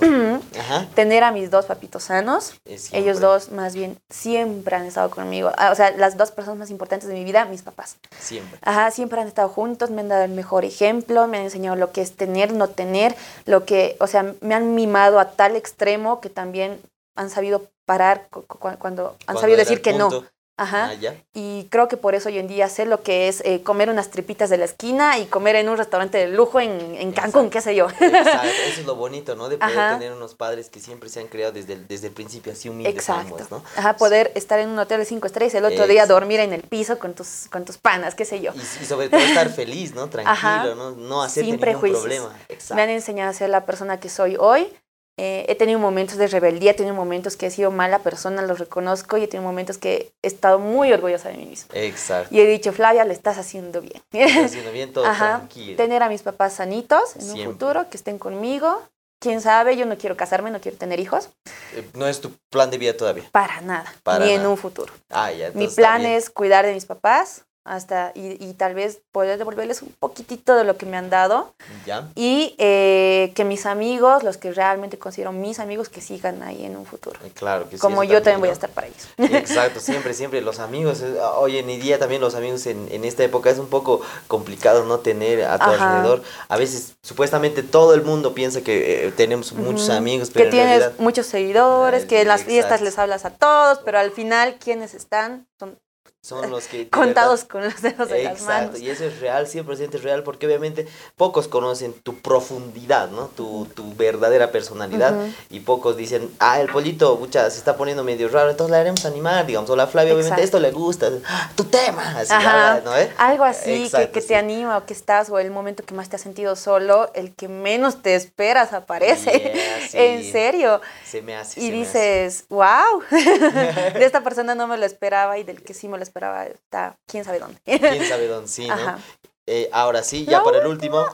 Ajá. tener a mis dos papitos sanos, ellos dos más bien siempre han estado conmigo, Ah, o sea, las dos personas más importantes de mi vida, mis papás. Siempre. Ajá, siempre han estado juntos, me han dado el mejor ejemplo, me han enseñado lo que es tener, no tener, lo que, o sea, me han mimado a tal extremo que también han sabido parar cu- cu- cuando, han Cuando sabido decir que no. Ajá. Ah, ya. Y creo que por eso hoy en día sé lo que es eh, comer unas tripitas de la esquina y comer en un restaurante de lujo en, en Cancún, Exacto. qué sé yo. Exacto, eso es lo bonito, ¿no? De poder Ajá. tener unos padres que siempre se han creado desde el, desde el principio, así humildes Exacto. ambos, ¿no? Ajá, poder estar en un hotel de cinco estrellas y el otro día Exacto. dormir en el piso con tus, con tus panas, qué sé yo. Y, y sobre todo estar feliz, ¿no? Tranquilo, Ajá. ¿no? No hacerte Sin ningún problema. Me han Exacto. enseñado a ser la persona que soy hoy. Eh, he tenido momentos de rebeldía, he tenido momentos que he sido mala persona, los reconozco, y he tenido momentos que he estado muy orgullosa de mí misma. Exacto. Y he dicho, Flavia, lo estás haciendo bien. Estás haciendo bien todo Ajá. tranquilo. Tener a mis papás sanitos en un Siempre. futuro, que estén conmigo. Quién sabe, yo no quiero casarme, no quiero tener hijos. Eh, No es tu plan de vida todavía. Para nada, Para ni en nada. un futuro. Ah, ya. Mi plan es cuidar de mis papás hasta y, y tal vez poder devolverles un poquitito de lo que me han dado Ya. y eh, que mis amigos, los que realmente considero mis amigos, que sigan ahí en un futuro. Claro que sí. Como yo también voy a estar para ellos. Exacto, siempre, siempre los amigos. eh, Hoy en día también los amigos en, en esta época es un poco complicado no tener a tu Ajá. alrededor. A veces, supuestamente todo el mundo piensa que eh, tenemos muchos amigos, que pero en tienes realidad muchos seguidores, que en las Exacto. fiestas les hablas a todos, pero al final quienes están son son los que... contados con los dedos de las Exacto, manos. y eso es real, 100% real, porque obviamente pocos conocen tu profundidad, ¿no? Tu, tu verdadera personalidad, y pocos dicen, ah, el pollito, mucha, se está poniendo medio raro, entonces la haremos animar, digamos, o la Flavia, obviamente Exacto. esto le gusta, "Ah, tu tema, así, Ajá. ¿no? eh? Algo así que, Exacto, que sí. te anima o que estás o el momento que más te has sentido solo, el que menos te esperas aparece. Yeah, sí. En serio. Se me hace. Y se me hace. dices, wow, de esta persona no me lo esperaba y del que sí me lo esperaba está quién sabe dónde. ¿Quién sabe dónde sí, no? Ajá. Eh, ahora sí, ya La para el último,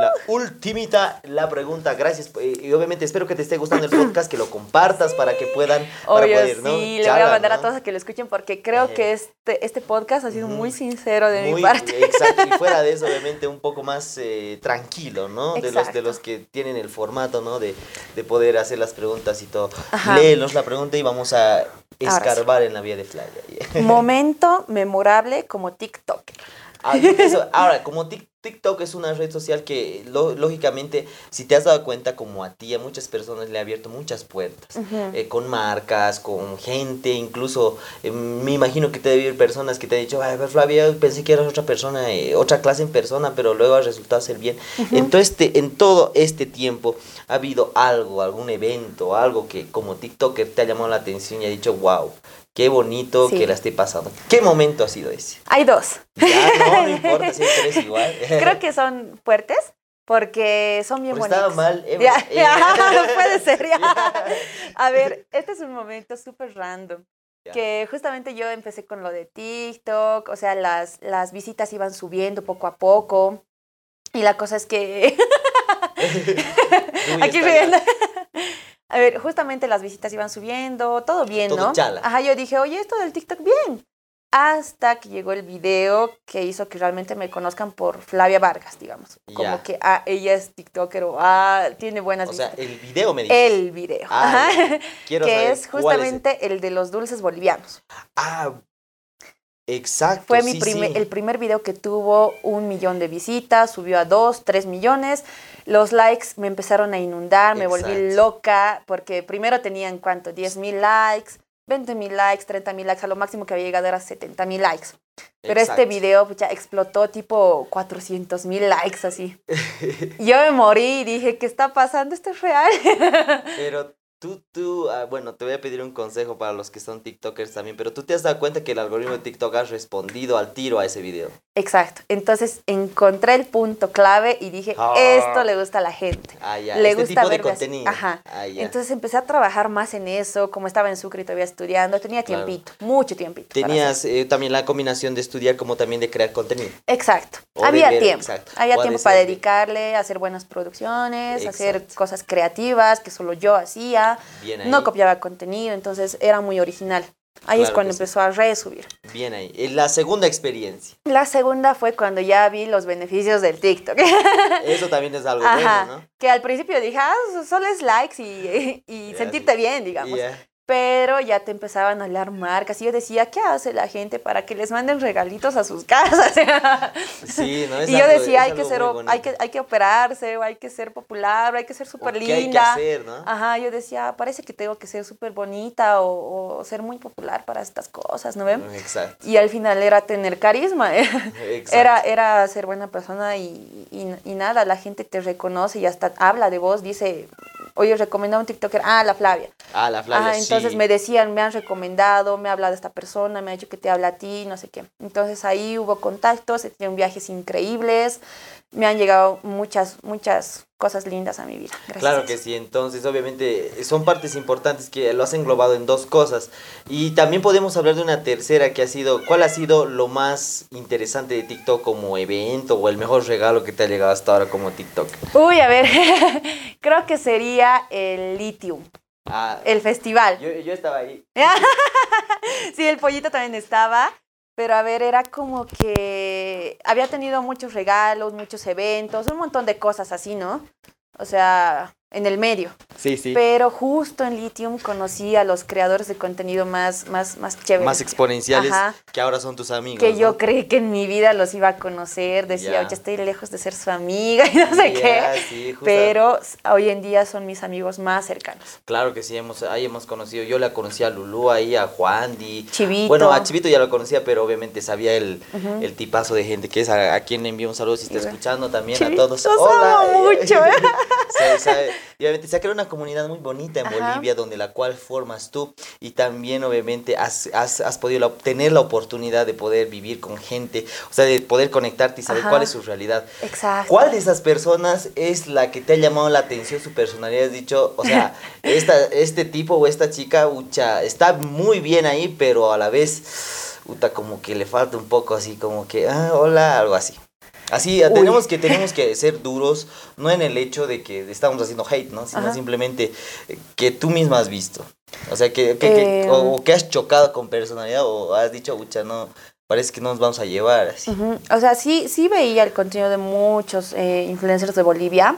la ultimita, la pregunta. Gracias. eh, y obviamente espero que te esté gustando el podcast, que lo compartas para que puedan. Para Obvio, ¿no? sí, le voy a mandar a todos a que lo escuchen porque creo Eh. que este, este podcast ha sido muy sincero de Muy, mi parte. Exacto, y fuera de eso, obviamente, un poco más eh, tranquilo, ¿no? De los, de los que tienen el formato, ¿no? De, de poder hacer las preguntas y todo. Ajá. Léelos la pregunta y vamos a sí. escarbar en la vía de Flavia. Momento memorable como TikTok. Ah, eso, ahora, como Tik- TikTok es una red social que lo- lógicamente, si te has dado cuenta, como a ti, a muchas personas le ha abierto muchas puertas. Eh, con marcas, con gente, incluso eh, me imagino que te debe haber personas que te han dicho, ay, pero Flavia, pensé que eras otra persona, eh, otra clase en persona, pero luego ha resultado ser bien. Entonces, este, en todo este tiempo ha habido algo, algún evento, algo que como TikToker te ha llamado la atención y ha dicho, wow, qué bonito Sí. que la esté pasando. ¿Qué momento ha sido ese? Hay dos. Ya, no, no importa, siempre es igual. Creo que son fuertes porque son bien Porque estaba bonitos. mal, eh, Ya, eh. ya, puede ser, ya. A ver, este es un momento súper random. Que justamente yo empecé con lo de TikTok, o sea, las, las visitas iban subiendo poco a poco. Y la cosa es que. Aquí riendo. A ver, justamente las visitas iban subiendo, todo bien, Todo ¿no? chala. Ajá, yo dije, oye, esto del TikTok, bien. hasta que llegó el video que hizo que realmente me conozcan por Flavia Vargas, digamos. Como que ah, ella es TikToker o ah, tiene buenas O sea, el video me dices. El video. Ah, Ajá. Quiero que saber es cuál justamente el de los dulces bolivianos. Ah, exacto. Fue mi sí, primer, sí. el primer video que tuvo un millón de visitas, subió a dos, tres millones. Los likes me empezaron a inundar, me volví loca, porque primero tenían, ¿cuánto? 10 mil likes, 20 mil likes, 30 mil likes, a lo máximo que había llegado era 70 mil likes. Pero este video pucha, explotó tipo 400 mil likes así. Yo me morí y dije, ¿qué está pasando? ¿Esto es real? Pero tú, tú, ah, bueno, te voy a pedir un consejo para los que son TikTokers también, pero tú te has dado cuenta que el algoritmo de TikTok ha respondido al tiro a ese video. Exacto. Entonces encontré el punto clave y dije, Ah. esto le gusta a la gente. Ah, ya. Le este gusta tipo de así. contenido. Ajá. Ah, ya. Entonces empecé a trabajar más en eso, como estaba en Sucre y todavía estudiando, tenía Claro. tiempito, mucho tiempito. Tenías eh, también la combinación de estudiar como también de crear contenido. Exacto. O Había tiempo. exacto. Había O tiempo para dedicarle hacer buenas producciones, hacer cosas creativas que solo yo hacía. No copiaba contenido, entonces era muy original. Ahí es cuando que sí. empezó a resubir. Bien ahí. Eh, La segunda experiencia. La segunda fue cuando ya vi los beneficios del TikTok. Eso también es algo Ajá. bueno, ¿no? Que al principio dije, ah, solo es likes y, y Ya, sentirte sí. bien, digamos. Ya. Pero ya te empezaban a hablar marcas y yo decía, ¿qué hace la gente para que les manden regalitos a sus casas? Sí, ¿no? Es y yo algo- decía, hay que, ser, hay, que, hay que operarse, o hay que ser popular, o hay que ser súper ¿Qué hay que linda. hacer, no? Ajá, yo decía, parece que tengo que ser súper bonita o, o ser muy popular para estas cosas, ¿no ven? Exacto. Y al final era tener carisma, Exacto. era, era ser buena persona y, y- y nada, la gente te reconoce y hasta habla de vos, dice, oye, recomendado un TikToker, ah, la Flavia. Ah, la Flavia, Ajá, entonces sí. me decían, me han recomendado, me ha hablado esta persona, me ha dicho que te habla a ti, no sé qué. Entonces ahí hubo contactos, he tenido viajes increíbles, me han llegado muchas, muchas cosas lindas a mi vida. Gracias. Claro que sí, entonces obviamente son partes importantes que lo has englobado en dos cosas. Y también podemos hablar de una tercera que ha sido, ¿cuál ha sido lo más interesante de TikTok como evento o el mejor regalo que te ha llegado hasta ahora como TikTok? Uy, a ver, creo que sería el Lithium, Ah, el festival. yo, yo estaba ahí. sí, el pollito también estaba. Pero a ver, era como que había tenido muchos regalos, muchos eventos, un montón de cosas así, ¿no? O sea, en el medio. Sí, sí. Pero justo en Lithium conocí a los creadores de contenido más, más, más chéveres. Más exponenciales Ajá. que ahora son tus amigos. que yo creí que en mi vida los iba a conocer. Decía, Ya. oye, estoy lejos de ser su amiga y no sé Ya, qué. sí, Pero hoy en día son mis amigos más cercanos. Claro que sí, hemos, ahí hemos conocido. Yo la conocí a Lulú ahí, a Juan Di. Chivito. Bueno, a Chivito ya lo conocía, pero obviamente sabía el, el tipazo de gente que es, a, a quien le envío un saludo si está Sí, escuchando también Chivito, a todos. amo mucho, ¿eh? Se- sabe- y obviamente se ha creado una comunidad muy bonita en Ajá. Bolivia, donde la cual formas tú y también obviamente has, has, has podido la- tener la oportunidad de poder vivir con gente, o sea, de poder conectarte y saber Ajá. cuál es su realidad. Exacto. ¿Cuál de esas personas es la que te ha llamado la atención su personalidad? Has dicho, o sea, esta, este tipo o esta chica, ucha, está muy bien ahí, pero a la vez, uta, como que le falta un poco así, como que, ah, hola, algo así. Así, Uy. tenemos que, tenemos que ser duros, no en el hecho de que estamos haciendo hate, ¿no? Sino Ajá. simplemente eh, que tú misma has visto. O sea, que, que- que- Eh, o, o que has chocado con personalidad o has dicho, ucha, no, parece que no nos vamos a llevar así. O sea, sí, sí veía el contenido de muchos eh, influencers de Bolivia,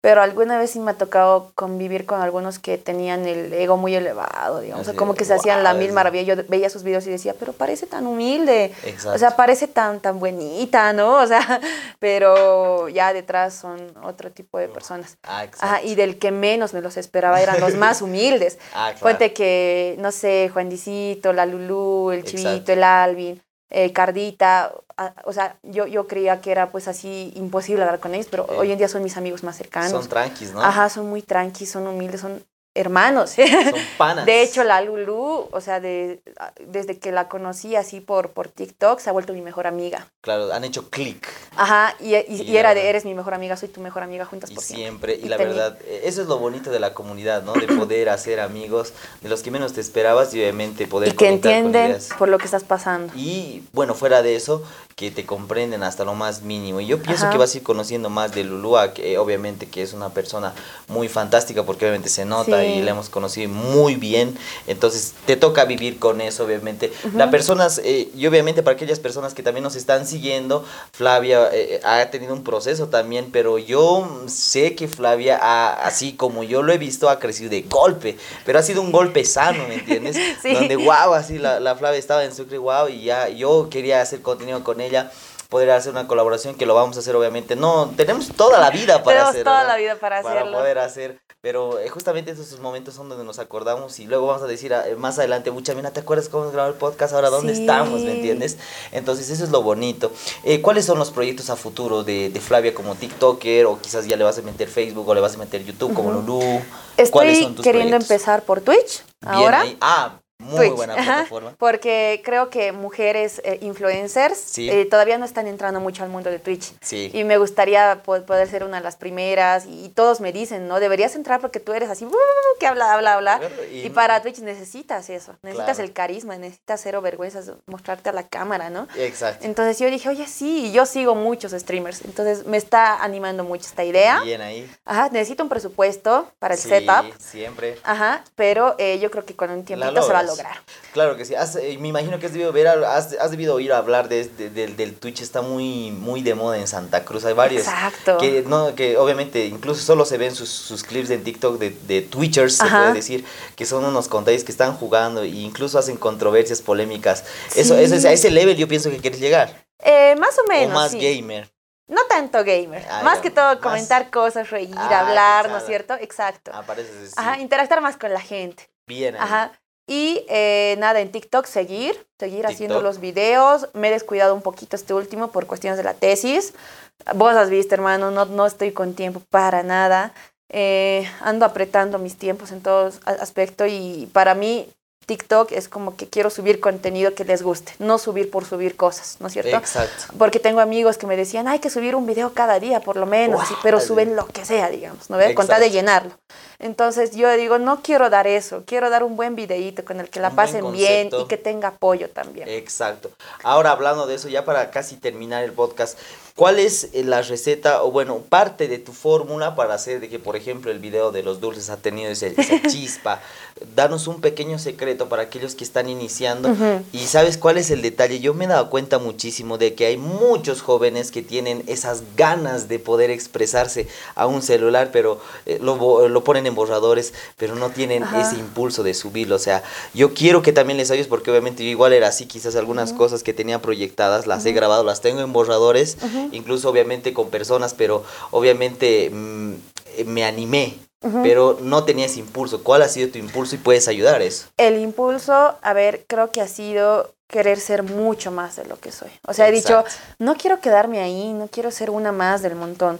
pero alguna vez sí me ha tocado convivir con algunos que tenían el ego muy elevado, digamos, o sea, como que se hacían la mil sí. maravillas. Yo veía sus videos y decía, pero parece tan humilde, Exacto. o sea, parece tan, tan buenita, ¿no? O sea, pero ya detrás son otro tipo de personas. ah, exacto. Ajá, y del que menos me los esperaba eran los más humildes. Ah, claro. Que, no sé, Juan Dicito, la Lulú, el Exacto. Chivito, el Alvin, eh, Cardita, a- o sea, yo, yo creía que era pues así imposible hablar con ellos, pero Eh, hoy en día son mis amigos más cercanos. Son tranquis, ¿no? Ajá, son muy tranquilos, son humildes, son hermanos. Son panas. De hecho, la Lulú, o sea, de, desde que la conocí así por, por TikTok, se ha vuelto mi mejor amiga. Claro, han hecho clic. Ajá, y, y- Y era de eres mi mejor amiga, soy tu mejor amiga, juntas Y por siempre. siempre, y Y la tenía- verdad, eh, eso es lo bonito de la comunidad, ¿no? De poder hacer amigos de los que menos te esperabas y obviamente poder Y que entienden por lo que estás pasando. Y bueno, fuera de eso, que te comprenden hasta lo más mínimo. Y yo pienso Ajá. que vas a ir conociendo más de Lulúa, que eh, obviamente que es una persona muy fantástica porque obviamente se nota Sí. y la hemos conocido muy bien. Entonces te toca vivir con eso, obviamente. Las personas, eh, y obviamente para aquellas personas que también nos están siguiendo, Flavia eh, ha tenido un proceso también, pero yo sé que Flavia, ha, así como yo lo he visto, ha crecido de golpe, pero ha sido un golpe sano, ¿me entiendes? Sí. Donde, wow, así la, la Flavia estaba en Sucre, wow, y ya yo quería hacer contenido con ella. Poder hacer una colaboración que lo vamos a hacer, obviamente. No, tenemos toda la vida para Tenemos hacerlo. toda ¿verdad? la vida para hacerlo. poder hacer. Pero eh, justamente esos momentos son donde nos acordamos y luego vamos a decir ah, eh, más adelante, mucha mira, ¿te acuerdas cómo grabó el podcast? Ahora, ¿dónde Sí. estamos? ¿Me entiendes? Entonces, eso es lo bonito. Eh, ¿Cuáles son los proyectos a futuro de, de Flavia como TikToker? O quizás ya le vas a meter Facebook o le vas a meter YouTube como Lulu. ¿Cuáles Estoy son tus queriendo proyectos? empezar por Twitch Bien ahora. ahí. Ah, muy Twitch, buena plataforma. Porque creo que mujeres eh, influencers Sí. eh, todavía no están entrando mucho al mundo de Twitch. Sí. Y me gustaría po- poder ser una de las primeras. Y todos me dicen, ¿no? Deberías entrar porque tú eres así, "Uh", que habla, habla, habla. Y- Y, para Twitch necesitas eso. Necesitas Claro. el carisma, necesitas cero vergüenzas, mostrarte a la cámara, ¿no? Exacto. Entonces yo dije, oye, sí, y yo sigo muchos streamers. Entonces me está animando mucho esta idea. Bien ahí. Ajá, necesito un presupuesto para el Sí, setup. siempre. Ajá, pero eh, yo creo que con un tiempito se va a. lograr. Claro que sí. Has, eh, me imagino que has debido ver, has, has debido oír hablar de, de- del- del Twitch. Está muy, muy de moda en Santa Cruz. Hay varios. Exacto. Que, no, que obviamente incluso solo se ven sus, sus clips en TikTok de, de Twitchers, se puede decir, que son unos contadores que están jugando e incluso hacen controversias polémicas. Eso, Sí. eso es- a ese level yo pienso que quieres llegar. Eh, más o menos. o más sí. gamer. No tanto gamer. Ah, más que todo más- comentar cosas, reír, Ah, hablar, ¿no es cierto? Exacto. Así, Ajá, interactuar más con la gente. bien ahí. Ajá. Y eh, nada, en TikTok seguir, seguir haciendo los videos. Me he descuidado un poquito este último por cuestiones de la tesis. Vos has visto, hermano, no, no estoy con tiempo para nada. Eh, ando apretando mis tiempos en todo a- aspecto y para mí TikTok es como que quiero subir contenido que les guste, no subir por subir cosas, ¿no es cierto? Exacto. Porque tengo amigos que me decían, hay que subir un video cada día, por lo menos, pero suben lo que sea, digamos, ¿no ves? Con tal de llenarlo. Entonces yo digo, no quiero dar eso, quiero dar un buen videíto con el que la Un pasen bien y que tenga apoyo también. Exacto. Ahora hablando de eso, ya para casi terminar el podcast, ¿cuál es eh, la receta o bueno, parte de tu fórmula para hacer de que, por ejemplo, el video de los dulces ha tenido ese- esa chispa? Danos un pequeño secreto para aquellos que están iniciando. Y sabes cuál es el detalle? Yo me he dado cuenta muchísimo de que hay muchos jóvenes que tienen esas ganas de poder expresarse a un celular, pero eh, lo, lo ponen en borradores, pero no tienen Ajá. ese impulso de subirlo. O sea, yo quiero que también les ayudes porque obviamente yo igual era así, quizás algunas cosas que tenía proyectadas las he grabado, las tengo en borradores, incluso obviamente con personas, pero obviamente mm, eh, me animé. Pero no tenía ese impulso. ¿Cuál ha sido tu impulso y puedes ayudar eso? El impulso, a ver, creo que ha sido querer ser mucho más de lo que soy. O sea, he dicho, no quiero quedarme ahí, no quiero ser una más del montón.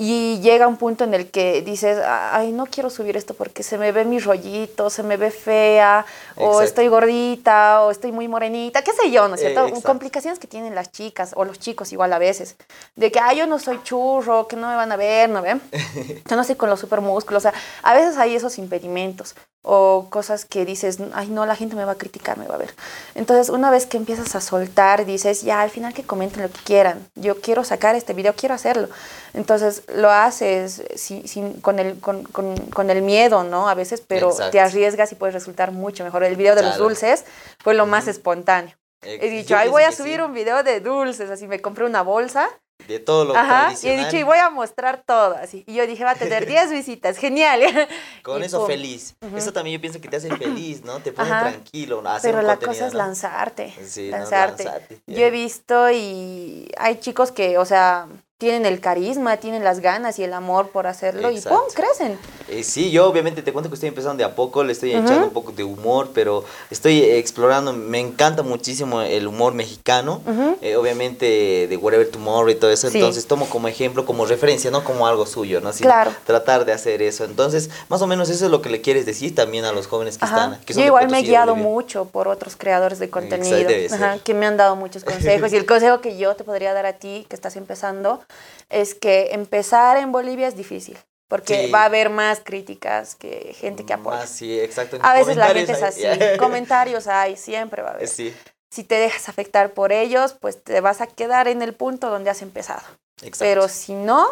Y llega un punto en el que dices, ay, no quiero subir esto porque se me ve mi rollito, se me ve fea, o Exacto. estoy gordita, o estoy muy morenita, qué sé yo, ¿no es Eh, cierto? exacto. Complicaciones que tienen las chicas o los chicos igual a veces. De que, ay, yo no soy churro, que no me van a ver, ¿no ven? Yo no estoy con los super músculos. O sea, a veces hay esos impedimentos o cosas que dices, ay, no, la gente me va a criticar, me va a ver. Entonces, una vez que empiezas a soltar, dices, ya, al final que comenten lo que quieran. Yo quiero sacar este video, quiero hacerlo. Entonces, lo haces sin, sin- con, el, con, con- con el miedo, ¿no? A veces, pero Exacto. te arriesgas y puedes resultar mucho mejor. El video de los Claro. dulces fue lo más espontáneo. He dicho, pienso voy a subir sí, un video de dulces, así me compré una bolsa De todo lo Ajá, y he tradicional. dicho, y voy a mostrar todo, así. Y yo dije, va a tener 10 visitas, genial. Con Y eso pum. feliz. Eso también yo pienso que te hace feliz, ¿no? Te pone Ajá. tranquilo. hacer Pero la cosa es ¿no? lanzarte. Sí, no, lanzarte. lanzarte, Yo he visto y hay chicos que, o sea, tienen el carisma, tienen las ganas y el amor por hacerlo y Exacto. ¡pum! crecen. Eh, sí, yo obviamente te cuento que estoy empezando de a poco, le estoy echando un poco de humor, pero estoy explorando, me encanta muchísimo el humor mexicano, eh, obviamente de Whatever Tomorrow y todo eso, Sí. entonces tomo como ejemplo, como referencia, no como algo suyo, ¿no? Sino Claro. tratar de hacer eso. Entonces, más o menos eso es lo que le quieres decir también a los jóvenes que Ajá. están. Que son Yo igual me he guiado mucho por otros creadores de contenido ajá, ser. que me han dado muchos consejos. y el consejo que yo te podría dar a ti, que estás empezando, es que empezar en Bolivia es difícil. Porque Sí. va a haber más críticas que gente que apoya. Más, sí, exacto. A veces la gente es así. Comentarios hay, siempre va a haber. Sí. si te dejas afectar por ellos, pues te vas a quedar en el punto donde has empezado. Exacto. Pero si no,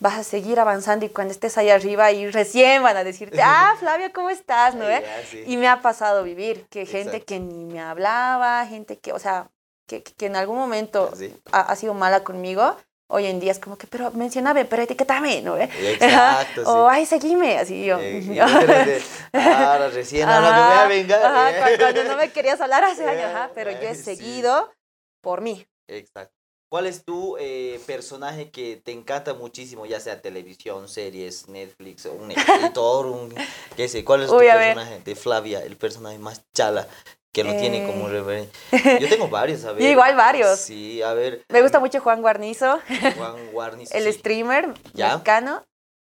vas a seguir avanzando y cuando estés ahí arriba y recién van a decirte, ah, Flavia, ¿cómo estás? ¿No? eh? Ya, sí. Y me ha pasado vivir que gente Exacto. que ni me hablaba, gente que, o sea, que, que en algún momento ha, ha sido mala conmigo, hoy en día es como que, pero mencioname, pero etiquetame, ¿no? eh? Exacto, sí. O, ay, seguime, así yo. Eh, de, Ahora recién que Ajá, me venga. ajá, eh. cu- cuando no me querías hablar hace años, ajá, pero yo he sí. seguido por mí. Exacto. ¿Cuál es tu eh, personaje que te encanta muchísimo, ya sea televisión, series, Netflix, un escritor, un qué sé? ¿Cuál es tu ver. personaje de Flavia, el personaje más chala que lo tiene como Eh. referencia? Yo tengo varios, a ver. Yo igual varios. Sí, a ver. Me gusta mucho Juan Guarnizo, Juan Guarniz. el sí. streamer Ya. mexicano.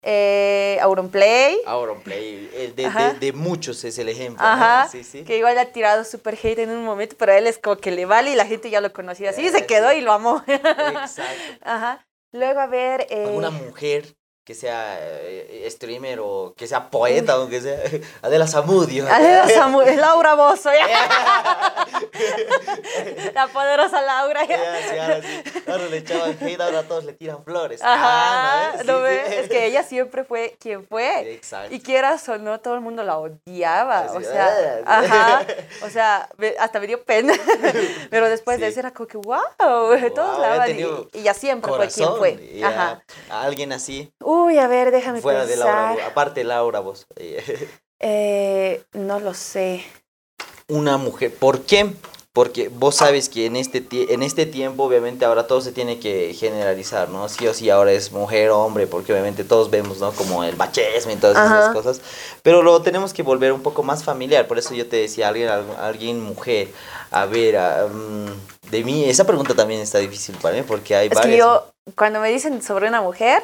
Eh, Auronplay, Auronplay, el de, de, de muchos es el ejemplo. ¿no? Ajá, Sí, sí. que igual le ha tirado super hate en un momento, pero él es como que le vale y la gente ya lo conocía así, y Eh, se quedó y lo amó. Exacto. Ajá. Luego, a ver. eh, alguna mujer que sea eh, streamer o que sea poeta o que sea Adela Zamudio. Adela Samu- es Laura Bozo, ya. la poderosa Laura. ya. Ya, sí, ahora sí. Ahora le echaban hate, ahora todos le tiran flores. Ajá, Ah, ¿no? ¿no Sí, ves? sí. Es que ella siempre fue quien fue. Exacto. Y quieras o no, todo el mundo la odiaba. Así, o sea, ah, ajá. O sea, hasta me dio pena. Pero después de eso era como que, wow, todos la Y, ya siempre fue quien Corazón, fue. Ajá. Alguien así, Uy, a ver, déjame fuera de Laura, pensar. aparte Laura, vos. Eh, no lo sé. Una mujer. ¿Por qué? Porque vos sabes que en este, en este tiempo, obviamente, ahora todo se tiene que generalizar, ¿no? Sí o sí, ahora es mujer hombre, porque obviamente todos vemos, ¿no? Como el machismo y todas esas Ajá. cosas. Pero lo tenemos que volver un poco más familiar. Por eso yo te decía, alguien, al- alguien mujer. A ver, mm, de mí, esa pregunta también está difícil para mí, porque hay Es varias. que yo, cuando me dicen sobre una mujer,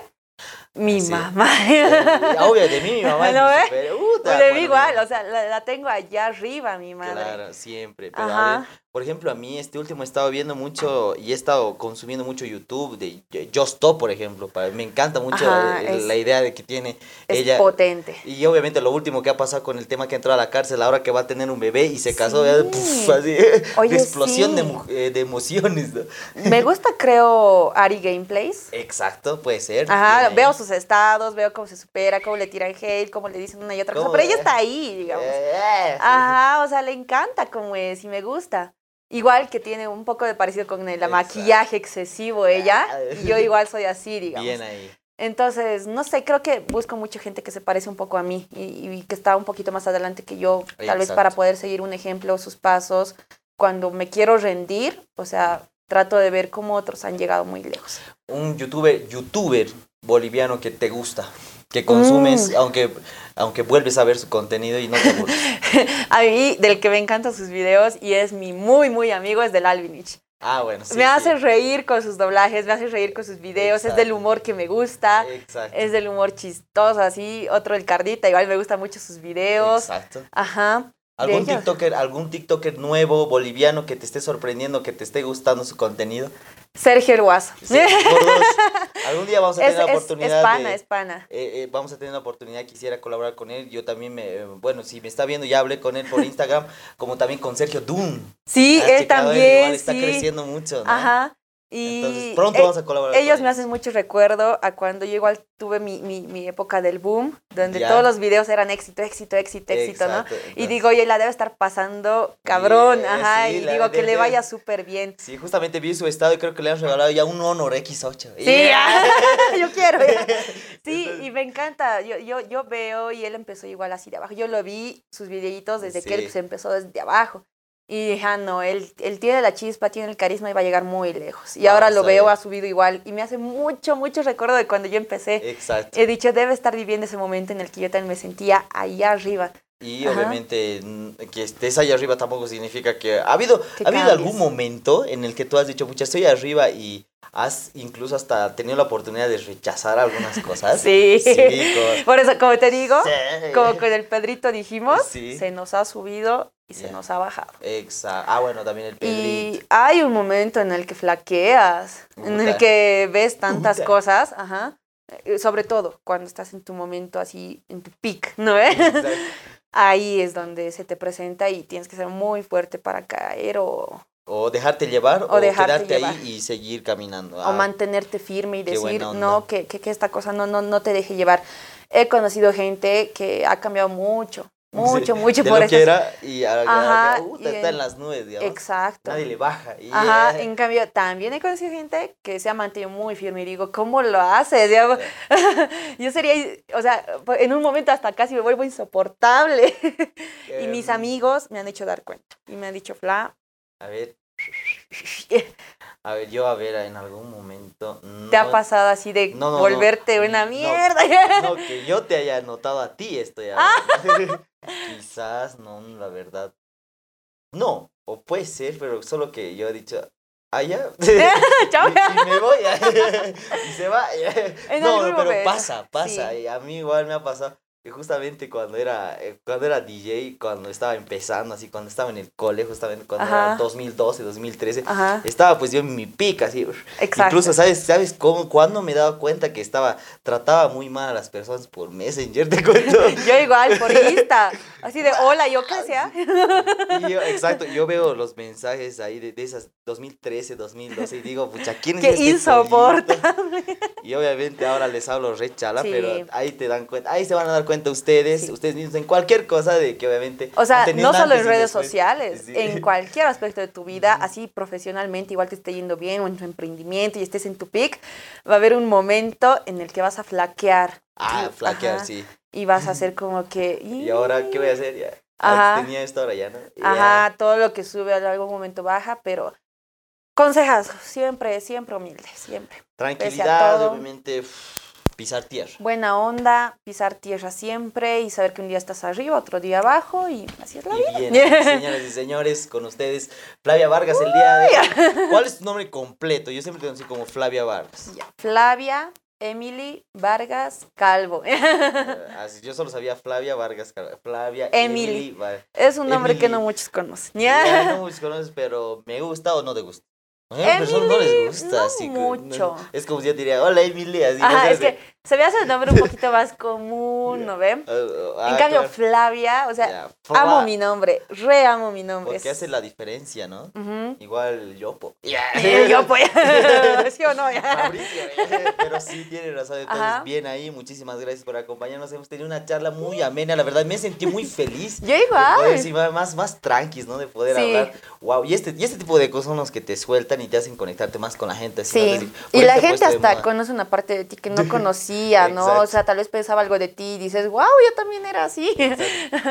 mi mamá. Eh, Obvio, de mí mi mamá es ¿Lo mi ves? super- Uta, de mí bueno, igual, o sea, la, la tengo allá arriba, mi madre. Claro, siempre. Pero a Ajá. ver, por ejemplo, a mí este último he estado viendo mucho y he estado consumiendo mucho YouTube de Just Stop, por ejemplo. para- Me encanta mucho Ajá, es- la idea de que tiene Es ella. potente. Y obviamente lo último que ha pasado con el tema que entró a la cárcel ahora que va a tener un bebé y se casó, Sí. así, Oye, explosión de, sí. eh, de emociones. ¿no? Me gusta, creo, Ari Gameplays. Exacto, puede ser. Ajá, veo sus estados, veo cómo se supera, cómo le tiran hate, cómo le dicen una y otra cosa, ¿Cómo pero ella es? está ahí, digamos. Eh. Ajá, o sea, le encanta como es y me gusta. Igual que tiene un poco de parecido con el Exacto. maquillaje excesivo ella, Ah. y yo igual soy así, digamos. Bien ahí. Entonces, no sé, creo que busco mucha gente que se parece un poco a mí y, y que está un poquito más adelante que yo, tal vez para Exacto. poder seguir un ejemplo, sus pasos. Cuando me quiero rendir, o sea, trato de ver cómo otros han llegado muy lejos. un youtuber, youtuber boliviano que te gusta, que consumes, Mm. aunque, aunque vuelves a ver su contenido y no te aburres. A mí, del que me encantan sus videos y es mi muy, muy amigo, es del Alvinich. Ah, bueno, sí. me sí. hace reír con sus doblajes, me hace reír con sus videos, es del humor que me gusta, Exacto. es del humor chistoso, así. Otro, el Cardita, igual me gustan mucho sus videos. Exacto. Ajá. ¿Algún. TikToker, algún TikToker nuevo, boliviano, que te esté sorprendiendo, que te esté gustando su contenido? Sergio el Guaso. Sí, por dos. Algún día vamos a es, tener la oportunidad es pana, de... es pana. eh, eh, vamos a tener la oportunidad, quisiera colaborar con él. Yo también me, eh, bueno, si me está viendo, ya hablé con él por Instagram, como también con Sergio Doom. Sí, ¿Has él también, Igual está sí. creciendo mucho, ¿no? Ajá. Y Entonces, pronto eh, vamos a colaborar. ellos me hacen mucho recuerdo a cuando yo igual tuve mi, mi, mi época del boom, donde Ya. todos los videos eran éxito, éxito, éxito, éxito, Exacto, ¿no? Y digo, oye, la debe estar pasando cabrón, ajá, sí, y digo que le vaya súper bien. Sí, justamente vi su estado y creo que le han regalado ya un Honor X8. Sí, Yeah. yo quiero. ya. Sí, Entonces- y me encanta. Yo, yo, yo veo y él empezó igual así de abajo. Yo lo vi, sus videitos, desde que él pues, empezó desde abajo. Y dije, ah, no, él, él tiene la chispa, tiene el carisma y va a llegar muy lejos. Y ahora Vamos lo a veo, ha subido igual. Y me hace mucho, mucho recuerdo de cuando yo empecé. Exacto. He dicho, debe estar viviendo ese momento en el que yo también me sentía allá arriba. Y Ajá. obviamente mm, que estés allá arriba tampoco significa que... ¿Ha habido, Que ¿ha habido algún momento en el que tú has dicho, pucha, estoy arriba y has incluso hasta tenido la oportunidad de rechazar algunas cosas? Sí. Por eso, como te digo, Sí. como con el Pedrito dijimos, Sí. se nos ha subido y se nos ha bajado. Exacto. Ah, bueno, también el Pedrito. Y hay un momento en el que flaqueas, en el que ves tantas Puta. cosas, ajá. eh, Sobre todo cuando estás en tu momento así, en tu peak, ¿no? eh? Exacto. Ahí es donde se te presenta y tienes que ser muy fuerte para caer o, O dejarte llevar o, O dejarte quedarte llevar. ahí y seguir caminando. o Ah, mantenerte firme y decir, no, que, que, que esta cosa no, no, no te deje llevar. He conocido gente que ha cambiado mucho, mucho, mucho de por lo que estas- era y ahora uh, está en las nubes, digamos. Exacto. Nadie le baja. y, Ajá, eh, en cambio, también he conocido gente que se ha mantenido muy firme y digo, ¿cómo lo haces? Digamos, Yo sería, o sea, en un momento hasta casi me vuelvo insoportable. y mis em, amigos me han hecho dar cuenta. Y me han dicho, Fla, A ver, a ver, yo a ver, en algún momento. ¿te ha no- pasado así de no, no, no. volverte una No, mierda? No, que yo te haya notado a ti estoy Ah. Quizás, no, la verdad. No, o puede ser, pero solo que yo he dicho, ya. Chao. y, me voy. y se va. No, no, pero pasa, pasa. sí. Y a mí igual me ha pasado que justamente cuando era, eh, cuando era DJ, cuando estaba empezando, así, cuando estaba en el cole, justamente cuando era Ajá. 2012, 2013, Ajá, estaba pues yo en mi pica, así. exacto. Incluso, ¿sabes, ¿sabes cómo? Cuando me he dado cuenta que estaba, trataba muy mal a las personas por Messenger, te cuento. Yo igual, por Insta. Así de, hola, yo qué sea. Y yo, exacto, yo veo los mensajes ahí de, de esas 2013, 2012 y digo, pucha, ¿quién es Qué este insoportable. pollito? Y obviamente ahora les hablo re chala, Sí. pero ahí te dan cuenta, ahí se van a dar cuenta ustedes, Sí. ustedes mismos, en cualquier cosa de que obviamente... O sea, no solo en y redes después. sociales, Sí. en cualquier aspecto de tu vida, así profesionalmente, igual te esté yendo bien o en tu emprendimiento y estés en tu pic, va a haber un momento en el que vas a flaquear. Ah, Y- flaquear, ajá, sí. Y vas a hacer como que... ¿Y ahora qué voy a hacer? Ya. Ajá. Antes tenía esto, ahora ya no. Ya. Ajá, todo lo que sube a algún momento baja, pero consejos, siempre, siempre humilde, siempre. Tranquilidad, obviamente, uf, pisar tierra. Buena onda, pisar tierra siempre y saber que un día estás arriba, otro día abajo y así es la vida. Bien, señoras y señores, con ustedes, Flavia Vargas, el día de hoy. ¿Cuál es tu nombre completo? Yo siempre te conocí como Flavia Vargas. Ya, Flavia, Emily, Vargas, Calvo. Eh, así, yo solo sabía Flavia Vargas, Car- Flavia Emily. Emily Var- Es un nombre que no muchos conocen. Ya no muchos conoces, pero ¿me gusta o no te gusta? A personas no Emily, les gusta, no así que- mucho. Es como si yo te diría, hola Emily, así. Ajá, es que se me hace el nombre un poquito más común, ¿no ven? ah, ah, En cambio, claro. Flavia, o sea, amo mi nombre, re amo mi nombre. Porque es- hace la diferencia, ¿no? Igual yo, po. Y yo pues, ¿sí o no? Fabricio, eh, pero sí tiene razón. Entonces, Ajá. bien ahí, muchísimas gracias por acompañarnos. Hemos tenido una charla muy amena, la verdad, me sentí muy feliz. Yo de igual. poder, sí, más, más, más tranquis, ¿no? De poder Sí. hablar. Wow, y este, y este tipo de cosas son los que te sueltan y te hacen conectarte más con la gente. Sí, Decir, y la gente hasta conoce una parte de ti que no conocía, ¿no? O sea, tal vez pensaba algo de ti y dices, wow, yo también era así.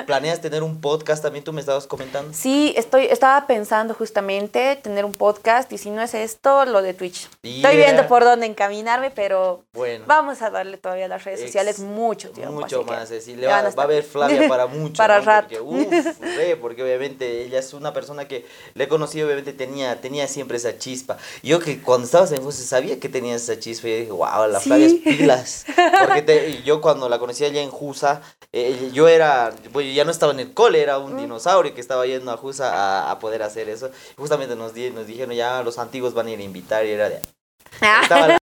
¿Planeas tener un podcast también? Tú me estabas comentando. Sí, estoy, estaba pensando justamente tener un podcast y si no es esto, lo de Twitch. Estoy Yeah. viendo por dónde encaminarme, pero Bueno. vamos a darle todavía a las redes Ex- sociales mucho tiempo. Mucho más, es decir, le va, van a va a haber Flavia para mucho. Para ¿no? rato. Porque, uf, re, porque obviamente ella es una persona que le he conocido, obviamente tenía, tenía siempre esa chispa. Yo que cuando estabas en José sabía que tenías esa chispa y dije, wow, la Sí. Es pilas. Porque te- yo cuando la conocí allá en Jusa, eh, yo era, pues ya no estaba en el cole, era un Mm. dinosaurio que estaba yendo a Jusa a, a poder hacer eso. Justamente nos, di- nos dijeron, ya los antiguos van a ir a invitar y era de... Estaba la,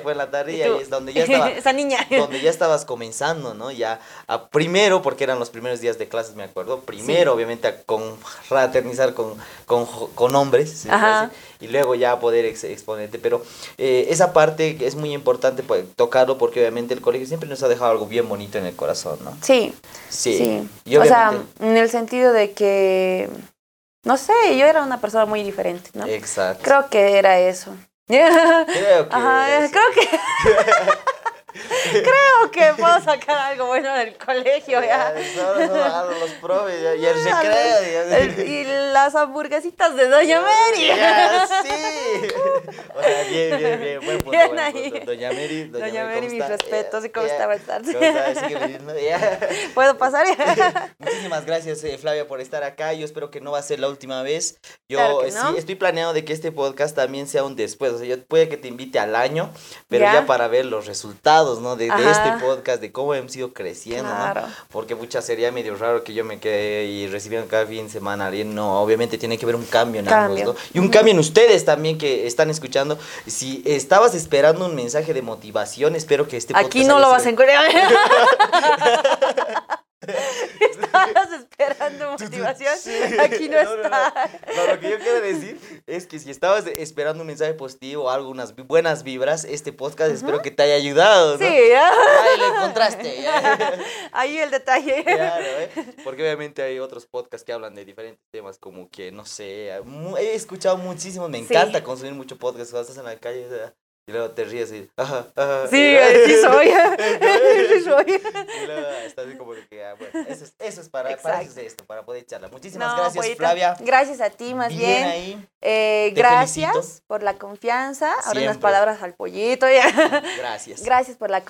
fue la tarde y ahí es donde ya estaba Esa niña. donde ya estabas comenzando, ¿no? Ya a primero, porque eran los primeros días de clases, me acuerdo, primero obviamente a confraternizar con, con, con hombres, y luego ya poder ex- exponerte, pero eh, esa parte es muy importante pues, tocarlo porque obviamente el colegio siempre nos ha dejado algo bien bonito en el corazón, ¿no? Sí, Sí. sí. Y o sea, en el sentido de que, no sé, yo era una persona muy diferente, ¿no? Exacto. Creo que era eso. Creo que Ajá, creo que. creo que puedo sacar algo bueno del colegio ya. Ya, los profes ya, y el recreo. y las hamburguesitas de Doña Mary. Ya, sí. O sea, bien, bien, bien. Buen punto, Bien buen ahí. Doña Mary. Doña, Doña Mary, Mary, ¿cómo mis está? respetos. ¿Y cómo está? Tardes. ¿Cómo está? Ya. ¿Puedo pasar? Muchísimas gracias, eh, Flavia, por estar acá. Yo espero que no va a ser la última vez. Yo Claro que eh, no. sí estoy planeando de que este podcast también sea un después. O sea, yo puede que te invite al año, pero ya, Ya. para ver los resultados, ¿no? De, este podcast, de cómo hemos ido creciendo, Claro. ¿no? Porque mucha sería medio raro que yo me quede y recibiendo cada fin de semana alguien. No, obviamente tiene que haber un cambio en Cambio. ambos, ¿no? Y un cambio en ustedes también que están escuchando. Si estabas esperando un mensaje de motivación, espero que este podcast Aquí no lo vas a encontrar. Estabas esperando motivación. Aquí no, No, no, no. está. No, lo que yo quiero decir es que si estabas esperando un mensaje positivo o algo, unas buenas vibras, este podcast espero que te haya ayudado, ¿no? Sí, ya. Ay, lo encontraste. ya. Ahí el detalle. Claro, ¿eh? Porque obviamente hay otros podcasts que hablan de diferentes temas, como que, no sé, he escuchado muchísimos, me Sí. encanta consumir mucho podcast cuando estás en la calle o sea, y luego te ríes y, ajá, ajá. Sí, y- sí soy. Sí soy. Y luego estás así como que, ah, bueno, eso es, eso es para, para eso es Exacto. esto, para poder charlar. Muchísimas No, gracias, Flavia. Gracias a ti, más bien. ahí. Eh, gracias felicito. por la confianza. Ahora unas palabras al pollito. ya. Gracias. Gracias por la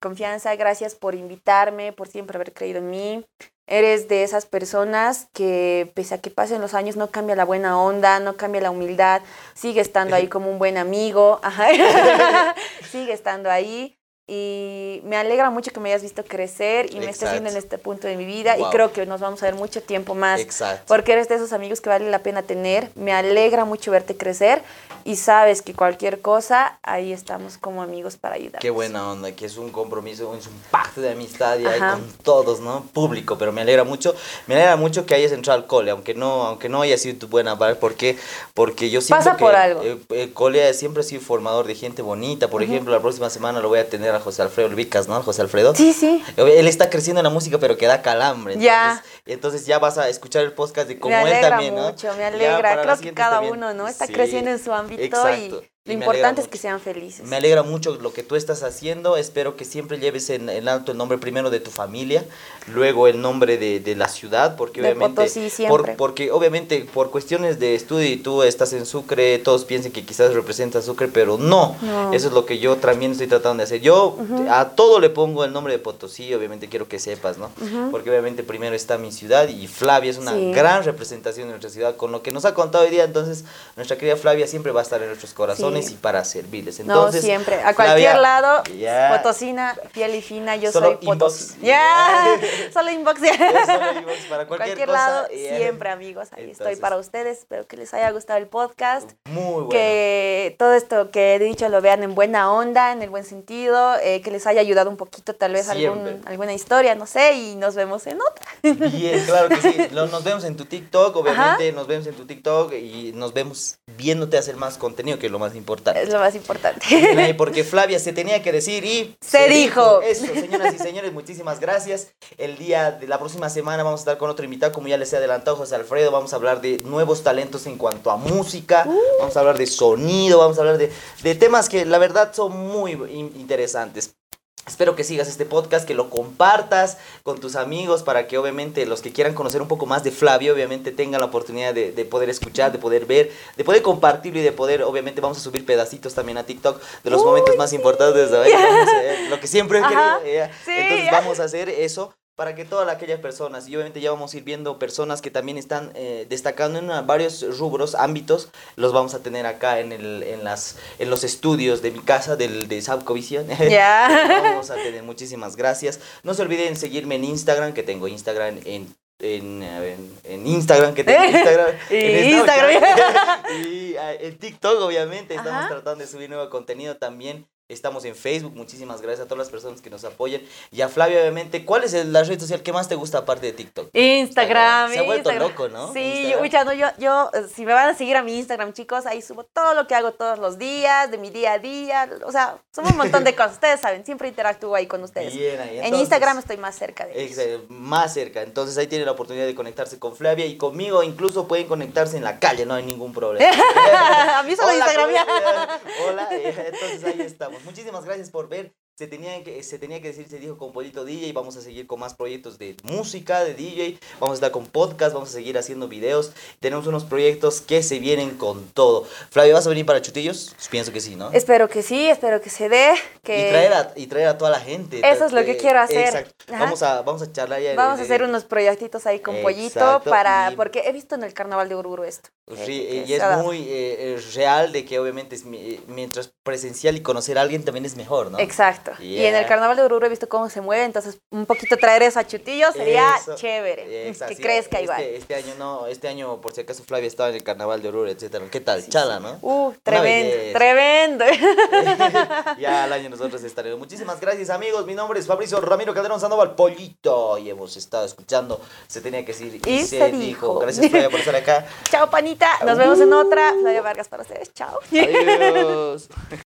confianza, gracias por invitarme, por siempre haber creído en mí. Eres de esas personas que pese a que pasen los años no cambia la buena onda, no cambia la humildad, sigue estando ahí como un buen amigo, ajá. sigue estando ahí y me alegra mucho que me hayas visto crecer y me estés viendo en Exacto. este punto de mi vida Wow. y creo que nos vamos a ver mucho tiempo más Exacto. porque eres de esos amigos que vale la pena tener. Me alegra mucho verte crecer y sabes que cualquier cosa, ahí estamos como amigos para ayudar. Qué buena onda, que es un compromiso, es un pacto de amistad y ahí con todos, ¿no? Público, pero me alegra mucho, me alegra mucho que hayas entrado al cole, aunque no, aunque no haya sido tu buena parte, ¿por qué? Porque yo siento Pasa que por algo. eh, el cole siempre ha sido formador de gente bonita, por ejemplo, la próxima semana lo voy a tener a José Alfredo Vicas, ¿no? José Alfredo. Sí, sí. Él está creciendo en la música, pero que da calambre. Entonces, Ya. Entonces ya vas a escuchar el podcast de como me él alegra también, ¿no? mucho, me alegra. para la Creo que cada también. uno, ¿no? Está Sí, creciendo en su ámbito exacto. Y lo importante es que sean felices. Me alegra mucho lo que tú estás haciendo. Espero que siempre lleves en, en alto el nombre primero de tu familia, luego el nombre de, de la ciudad, porque De obviamente, Potosí por- porque obviamente por cuestiones de estudio y tú estás en Sucre, todos piensan que quizás representas Sucre, pero no. No. Eso es lo que yo también estoy tratando de hacer. Yo a todo le pongo el nombre de Potosí, obviamente quiero que sepas, ¿no? Porque obviamente primero está mi ciudad y Flavia es una Sí. gran representación de nuestra ciudad con lo que nos ha contado hoy día. Entonces, nuestra querida Flavia siempre va a estar en nuestros corazones Sí. Y para servirles. no, Entonces, siempre. A Flavia, cualquier lado, ya. potosina, fiel y fina, yo Solo soy inbox. Ya, solo inbox. solo inbox para cualquier, Cualquier cosa, lado, siempre amigos, ahí estoy para ustedes. Espero que les haya gustado el podcast. Muy bueno. Que todo esto que he dicho lo vean en buena onda, en el buen sentido, eh, que les haya ayudado un poquito, tal vez algún, alguna historia, no sé, y nos vemos en otra. Bien, claro que sí. Nos vemos en tu TikTok, obviamente nos vemos en tu TikTok y nos vemos viéndote hacer más contenido, que es lo más importante. Es lo más importante. Porque Flavia se tenía que decir y Se dijo. Eso, señoras y señores, muchísimas gracias. El día de la próxima semana vamos a estar con otro invitado, como ya les he adelantado, José Alfredo. Vamos a hablar de nuevos talentos en cuanto a música, Uh. vamos a hablar de sonido, vamos a hablar de, de temas que la verdad son muy in- interesantes. Espero que sigas este podcast, que lo compartas con tus amigos para que obviamente los que quieran conocer un poco más de Flavio, obviamente tengan la oportunidad de, de poder escuchar, de poder ver, de poder compartirlo y de poder, obviamente vamos a subir pedacitos también a TikTok de los Uy, momentos más importantes, ¿sabes? Vamos a lo que siempre he querido. eh, sí. Entonces vamos a hacer eso para que todas aquellas personas, y obviamente ya vamos a ir viendo personas que también están eh, destacando en varios rubros, ámbitos, los vamos a tener acá en, el, en, las, en los estudios de mi casa, del, de Sabcovisión. Ya. vamos a tener muchísimas gracias. No se olviden seguirme en Instagram, que tengo Instagram en... En, en, en Instagram, que tengo Instagram. Y en Instagram. y ah, en TikTok, obviamente, estamos Ajá. tratando de subir nuevo contenido también. Estamos en Facebook, muchísimas gracias a todas las personas que nos apoyan. Y a Flavia, obviamente, ¿cuál es la red social que más te gusta aparte de TikTok? Instagram. Se ha vuelto Instagram. loco, ¿no? Sí, ya no, yo, yo, si me van a seguir a mi Instagram, chicos, ahí subo todo lo que hago todos los días, de mi día a día, o sea, subo un montón de cosas, ustedes saben, siempre interactúo ahí con ustedes. Bien ahí. en Instagram estoy más cerca de ellos. más cerca. Entonces ahí tienen la oportunidad de conectarse con Flavia y conmigo. Incluso pueden conectarse en la calle, no hay ningún problema. a mí solo Hola, Instagram. Hola, eh, entonces ahí estamos. Muchísimas gracias por ver. Se tenía, que, se tenía que decir, se dijo con Pollito DJ. Vamos a seguir con más proyectos de música, de DJ. Vamos a estar con podcast, vamos a seguir haciendo videos. Tenemos unos proyectos que se vienen con todo. Flavia, ¿vas a venir para Chutillos? Pienso que sí, ¿no? Espero que sí, espero que se dé, que Y, traer a, y traer a toda la gente. Eso es lo que quiero hacer. Exacto. Ajá. Vamos a, vamos a charlar ya. de- vamos a hacer unos proyectitos ahí con Pollito para, y- porque he visto en el carnaval de Ururu esto. Sí, y es muy eh, real de que obviamente eh, mientras presencial y conocer a alguien también es mejor, ¿no? Exacto. Y en el carnaval de Oruro he visto cómo se mueve, entonces un poquito traer eso a Chutillo sería Eso. chévere. Exacto, que sí, crezca este, igual. Este año no, este año por si acaso Flavia estaba en el carnaval de Oruro, etcétera. ¿Qué tal? Chala, ¿no? Uh, tremendo, tremendo. ya al año nosotros estaremos. Muchísimas gracias amigos. Mi nombre es Fabricio Ramiro Calderón Sandoval Pollito y hemos estado escuchando. Se tenía que decir y, Y se, dijo. Gracias Flavia por estar acá. Chao, panita. Nos vemos en otra. Flavia Vargas para ustedes. Chao. Adiós.